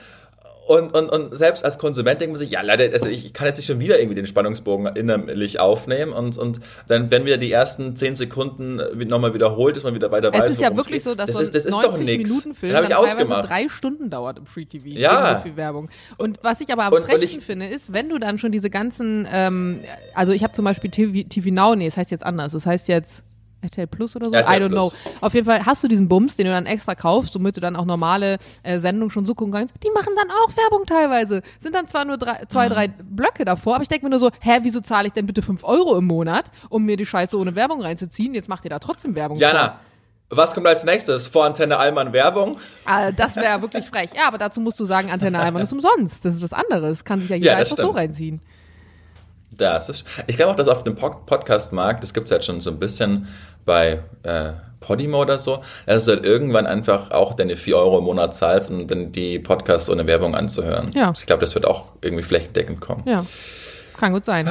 Und, und, und selbst als Konsument denkt man sich, ja, leider, also ich kann jetzt nicht schon wieder irgendwie den Spannungsbogen innerlich aufnehmen und, und dann, wenn wir die ersten zehn Sekunden nochmal wiederholt, ist man wieder weiter weiß. Es ist ja wirklich so, dass das so ein ist, das 90 Minuten Film dann, dann teilweise drei Stunden dauert im Free TV. Ja. So viel Werbung. Und was ich aber am frechsten finde, ist, wenn du dann schon diese ganzen, ähm, also ich habe zum Beispiel TV, TV Now, nee, es heißt jetzt anders. Es heißt jetzt RTL Plus oder so? RTL I don't Plus. know. Auf jeden Fall hast du diesen Bums, den du dann extra kaufst, womit du dann auch normale äh, Sendungen schon so gucken kannst. Die machen dann auch Werbung teilweise. Sind dann zwar nur drei, zwei, mhm. drei Blöcke davor, aber ich denke mir nur so, hä, wieso zahle ich denn bitte fünf Euro im Monat, um mir die Scheiße ohne Werbung reinzuziehen? Jetzt macht ihr da trotzdem Werbung. Jana, vor. was kommt als nächstes? Vor Antenne Allmann Werbung? Ah, das wäre wirklich frech. Ja, aber dazu musst du sagen, Antenne Allmann ist [LAUGHS] umsonst. Das ist was anderes. Kann sich ja jeder ja, einfach stimmt. so reinziehen. Das ist, ich glaube auch, dass auf dem Podcast-Markt, das gibt es halt schon so ein bisschen bei äh, Podimo oder so, dass du halt irgendwann einfach auch deine 4 Euro im Monat zahlst, um dann die Podcasts ohne Werbung anzuhören. Ja. Ich glaube, das wird auch irgendwie flächendeckend kommen. Ja, kann gut sein.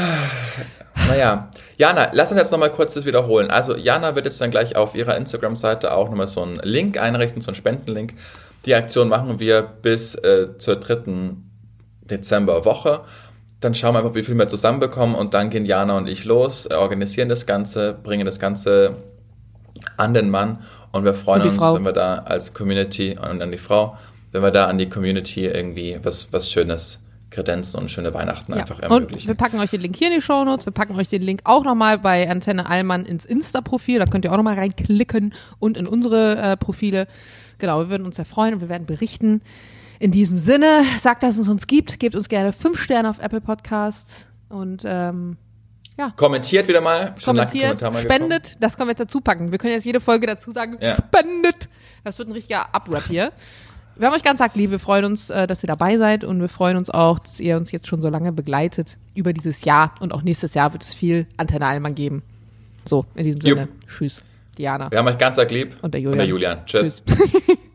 Naja, Jana, lass uns jetzt nochmal kurz das wiederholen. Also Jana wird jetzt dann gleich auf ihrer Instagram-Seite auch nochmal so einen Link einrichten, so einen Spendenlink. Die Aktion machen wir bis äh, zur dritten Dezemberwoche. Dann schauen wir einfach, wie viel wir zusammenbekommen und dann gehen Jana und ich los, organisieren das Ganze, bringen das Ganze an den Mann und wir freuen und uns, Frau. wenn wir da als Community und an die Frau, wenn wir da an die Community irgendwie was, was Schönes kredenzen und schöne Weihnachten ja. einfach ermöglichen. Und wir packen euch den Link hier in die Show Notes. Wir packen euch den Link auch nochmal bei Antenne Allmann ins Insta-Profil. Da könnt ihr auch nochmal reinklicken und in unsere äh, Profile. Genau, wir würden uns sehr freuen und wir werden berichten. In diesem Sinne, sagt, dass es uns gibt. Gebt uns gerne fünf Sterne auf Apple Podcasts und ähm, ja. Kommentiert wieder mal. Schon Kommentiert, mal spendet. Gekommen. Das können wir jetzt dazu packen. Wir können jetzt jede Folge dazu sagen, ja. spendet. Das wird ein richtiger Uprap hier. Wir haben euch ganz arg lieb. Wir freuen uns, äh, dass ihr dabei seid und wir freuen uns auch, dass ihr uns jetzt schon so lange begleitet über dieses Jahr. Und auch nächstes Jahr wird es viel Antenne Allmann geben. So, in diesem Sinne. Jupp. Tschüss. Diana. Wir haben euch ganz arg lieb. Und der Julian. Und der Julian. Tschüss. Tschüss. [LAUGHS]